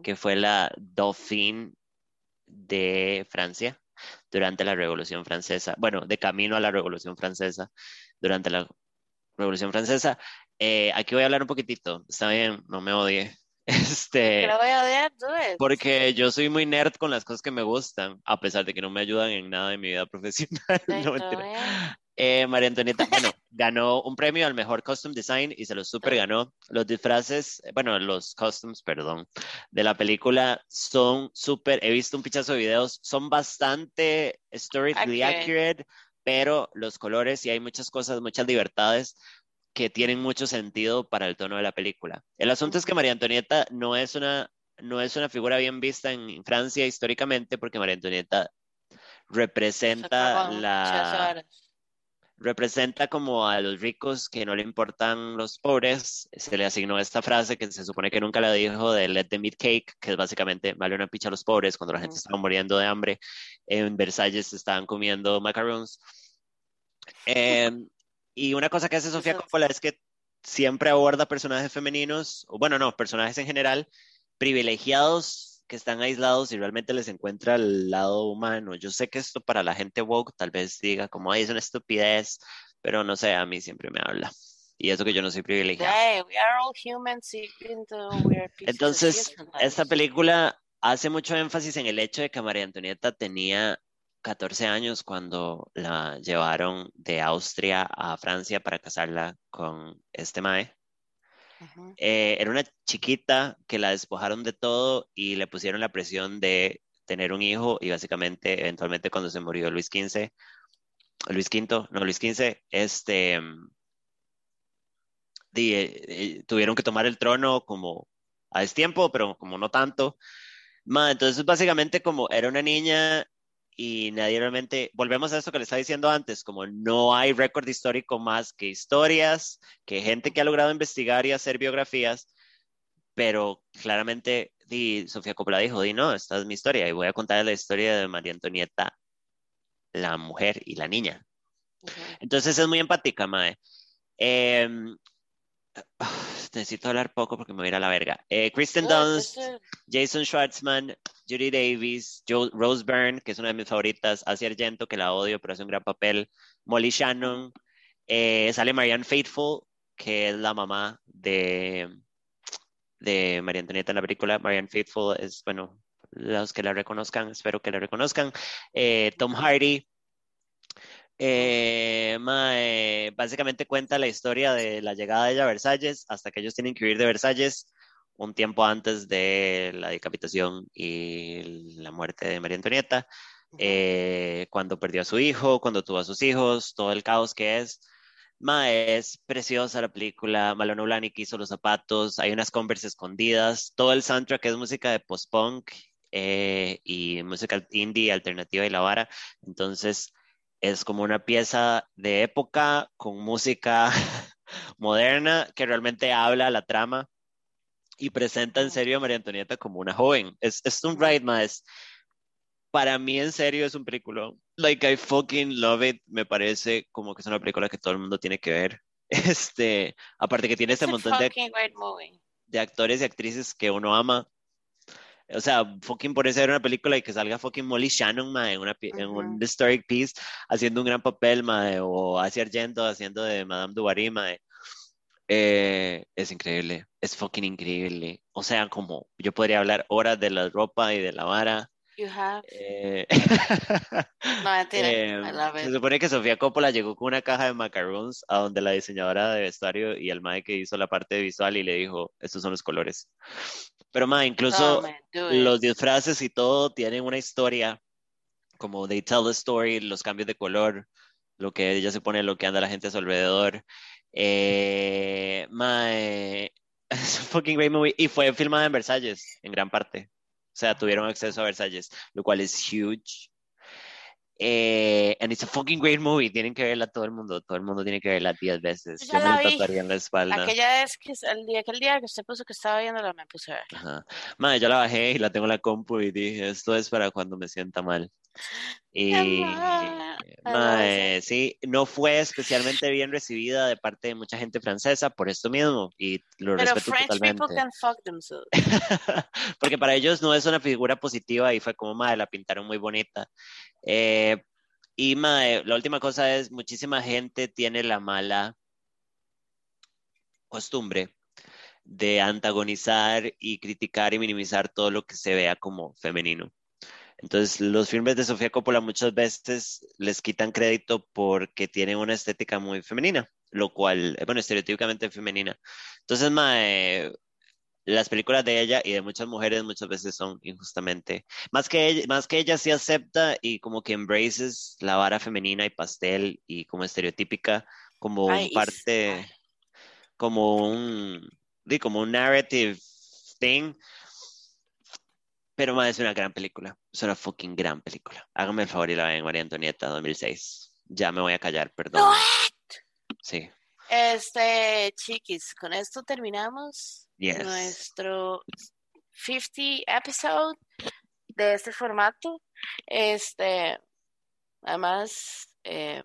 que fue la Dauphine de Francia durante la Revolución Francesa, bueno, de camino a la Revolución Francesa, durante la Revolución Francesa. Eh, aquí voy a hablar un poquitito, está bien, no me odie. Este, ¿Qué la voy a odiar? Porque yo soy muy nerd con las cosas que me gustan, a pesar de que no me ayudan en nada de mi vida profesional. Ay, No, mentira. Eh, María Antonieta, bueno, ganó un premio al mejor costume design y se lo super ganó. Los disfraces, eh, bueno, los costumes, perdón, de la película son súper, he visto un pichazo de videos, son bastante historically Accurate. accurate, pero los colores y hay muchas cosas, muchas libertades que tienen mucho sentido para el tono de la película. El asunto es que María Antonieta no es una, no es una figura bien vista en Francia históricamente porque María Antonieta representa la representa como a los ricos que no le importan los pobres. Se le asignó esta frase que se supone que nunca la dijo de let them eat cake, que es básicamente vale una picha a los pobres cuando la gente estaba muriendo de hambre. En Versalles se estaban comiendo macarons. Em, y una cosa que hace Sofía Coppola es que siempre aborda personajes femeninos, o bueno, no, personajes en general, privilegiados que están aislados y realmente les encuentra el lado humano. Yo sé que esto para la gente woke tal vez diga como, ay, es una estupidez, pero no sé, a mí siempre me habla. Y eso que yo no soy privilegiado. Hey, we are all humans, even though we are pieces of Entonces, esta película hace mucho énfasis en el hecho de que María Antonieta tenía 14 años cuando la llevaron de Austria a Francia para casarla con este Mae. Eh, era una chiquita que la despojaron de todo y le pusieron la presión de tener un hijo y básicamente, eventualmente cuando se murió Luis XV, Luis V, no, Luis XV, este, di- eh, eh, tuvieron que tomar el trono como a destiempo, pero como no tanto. Ma, entonces básicamente como era una niña y nadie realmente, volvemos a esto que le estaba diciendo antes, como no hay récord histórico más que historias, que gente que ha logrado investigar y hacer biografías, pero claramente di, Sofía Coppola dijo, di no, esta es mi historia y voy a contar la historia de María Antonieta, la mujer y la niña. Entonces es muy empática, Mae. Em, necesito hablar poco porque me voy a ir a la verga. Eh, Kristen Dunst. Jason Schwartzman, Judy Davis, Joe, Rose Byrne, que es una de mis favoritas, Asia Argento, que la odio, pero hace un gran papel, Molly Shannon, eh, sale Marianne Faithful, que es la mamá de, de María Antonieta en la película. Marianne Faithful es, bueno, los que la reconozcan, espero que la reconozcan. Eh, Tom Hardy. Eh, básicamente cuenta la historia de la llegada de ella a Versalles hasta que ellos tienen que huir de Versalles un tiempo antes de la decapitación y la muerte de María Antonieta, eh, cuando perdió a su hijo, cuando tuvo a sus hijos, todo el caos que es. Ma, es preciosa la película. Malona Blahnik hizo los zapatos, hay unas Converse escondidas, todo el soundtrack es música de post-punk eh, y música indie, alternativa y la vara. Entonces, es como una pieza de época con música moderna que realmente habla la trama y presenta en serio a María Antonieta como una joven. Es, es un ride más. Para mí, en serio, es un película. Like, I fucking love it. Me parece como que es una película que todo el mundo tiene que ver. Este, aparte que tiene este montón de, de actores y actrices que uno ama. O sea, fucking por eso era una película y que salga fucking Molly Shannon, ma, en, una, en un historic piece, haciendo un gran papel, ma, o Asia Argento haciendo de Madame Dubarry, ma, eh, es increíble, es fucking increíble. O sea, como yo podría hablar horas de la ropa y de la vara. You have. Eh, no, mentira. Eh, se supone que Sofía Coppola llegó con una caja de macaroons a donde la diseñadora de vestuario y el mae que hizo la parte visual y le dijo, estos son los colores. Pero mae, incluso los disfraces y todo tienen una historia, como they tell the story, los cambios de color, lo que ella se pone, lo que anda la gente a su alrededor. Eh, mae, es un fucking great movie. Y fue filmada en Versalles, en gran parte. O sea, tuvieron acceso a Versalles, lo cual es huge. Eh, and it's a fucking great movie. Tienen que verla todo el mundo. Todo el mundo tiene que verla 10 veces. Yo, me tatuaría en la espalda. Aquella vez que el día, aquel día que usted puso que estaba viéndola, me puse a ver. Ajá. Madre, yo la bajé y la tengo en la compu y dije, esto es para cuando me sienta mal. Y mae, sí, no fue especialmente bien recibida de parte de mucha gente francesa por esto mismo y lo Pero respeto French totalmente. People can fuck themselves. Porque para ellos no es una figura positiva y fue como madre, la pintaron muy bonita. Eh, y madre, la última cosa es muchísima gente tiene la mala costumbre de antagonizar y criticar y minimizar todo lo que se vea como femenino. Entonces, los filmes de Sofía Coppola muchas veces les quitan crédito porque tienen una estética muy femenina, lo cual, eh, bueno, estereotípicamente femenina. Entonces, mae, las películas de ella y de muchas mujeres muchas veces son injustamente, más que ella, más que ella sí acepta y como que embraces la vara femenina y pastel y como estereotípica como parte, como un, como un narrative thing pero más es una gran película. Es una fucking gran película. Hágame el favor y la vean, María Antonieta 2006. Ya me voy a callar, perdón. Sí. Este, chiquis, con esto terminamos nuestro 50 episode de este formato. Este, además, eh,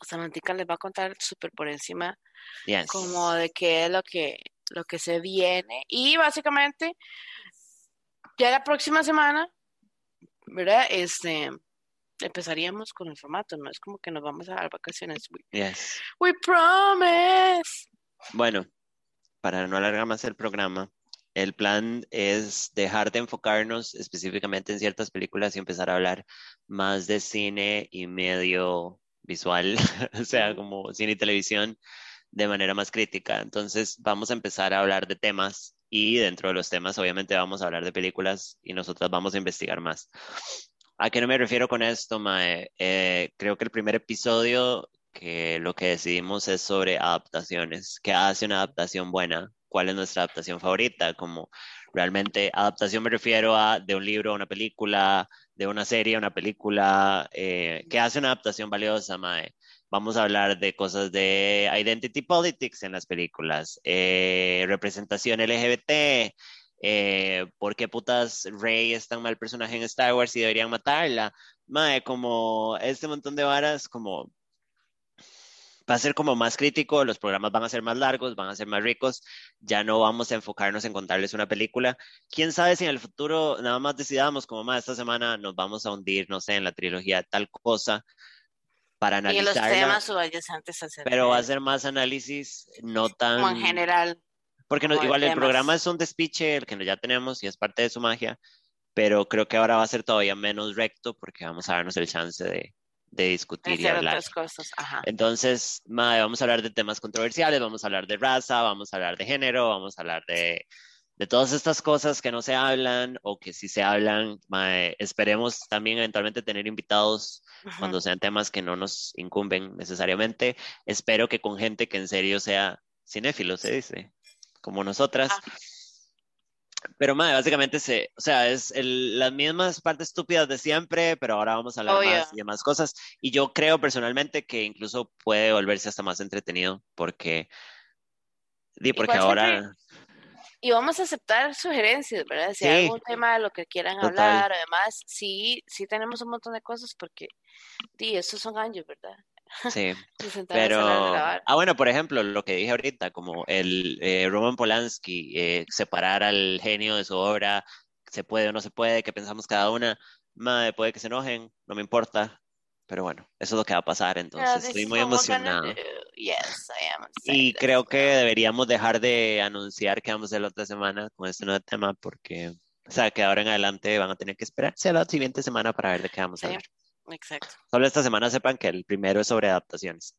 Samantha les va a contar súper por encima como de qué es lo que, lo que se viene. Y básicamente ya la próxima semana, ¿verdad? Este, empezaríamos con el formato, no es como que nos vamos a dar vacaciones. We, yes. we promise. Bueno, para no alargar más el programa, el plan es dejar de enfocarnos específicamente en ciertas películas y empezar a hablar más de cine y medio visual, o sea, como cine y televisión de manera más crítica. Entonces, vamos a empezar a hablar de temas y dentro de los temas, obviamente, vamos a hablar de películas y nosotros vamos a investigar más. ¿A qué no me refiero con esto, Mae? Eh, creo que el primer episodio que lo que decidimos es sobre adaptaciones. ¿Qué hace una adaptación buena? ¿Cuál es nuestra adaptación favorita? Como realmente adaptación me refiero a de un libro a una película, de una serie a una película. Eh, ¿Qué hace una adaptación valiosa, Mae? Vamos a hablar de cosas de identity politics en las películas, eh, representación LGBT, eh, por qué putas Rey es tan mal personaje en Star Wars y deberían matarla. Mae, como este montón de varas, como va a ser como más crítico, los programas van a ser más largos, van a ser más ricos, ya no vamos a enfocarnos en contarles una película. Quién sabe si en el futuro nada más decidamos como más esta semana nos vamos a hundir, no sé, en la trilogía tal cosa, para analizar. Y los temas Pero va a ser más análisis, no tan. Como en general. Porque igual el programa es un despiche, el que ya tenemos y es parte de su magia, pero creo que ahora va a ser todavía menos recto porque vamos a darnos el chance de, de discutir y hablar. otras cosas. Ajá. Entonces, mae, vamos a hablar de temas controversiales, vamos a hablar de raza, vamos a hablar de género, vamos a hablar de, de todas estas cosas que no se hablan o que sí se hablan. Mae, esperemos también eventualmente tener invitados cuando sean temas que no nos incumben necesariamente. Espero que con gente que en serio sea cinéfilo, se dice, como nosotras. Pero, madre, básicamente, se, o sea, es el- las mismas partes estúpidas de siempre, pero ahora vamos a hablar más y de más cosas. Y yo creo personalmente que incluso puede volverse hasta más entretenido, porque, di, porque ahora, siempre- Y vamos a aceptar sugerencias, ¿verdad? Si Sí. hay algún tema de lo que quieran Total. hablar, además, sí, sí tenemos un montón de cosas porque, di, estos son años, ¿verdad? sí. Pero, ah, bueno, por ejemplo, lo que dije ahorita, como el eh, Roman Polanski, eh, separar al genio de su obra, se puede o no se puede, qué pensamos cada una, madre, puede que se enojen, no me importa, pero bueno, eso es lo que va a pasar, Yeah, entonces estoy muy emocionado. do. Yes, I am Y creo que deberíamos dejar de anunciar que vamos a hacer la otra semana con este nuevo tema, porque, o sea, que ahora en adelante van a tener que esperarse a la siguiente semana para ver de qué vamos a Sí. hablar. Exacto. Solo esta semana sepan que el primero es sobre adaptaciones.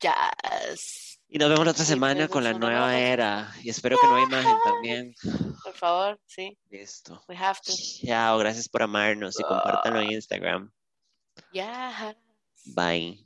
Yes. Y nos vemos la otra semana pues con la nueva era. Y espero que nueva imagen también. Por favor, sí. Listo. We have to. Chao, gracias por amarnos y compártanlo en Instagram. Yeah. Bye.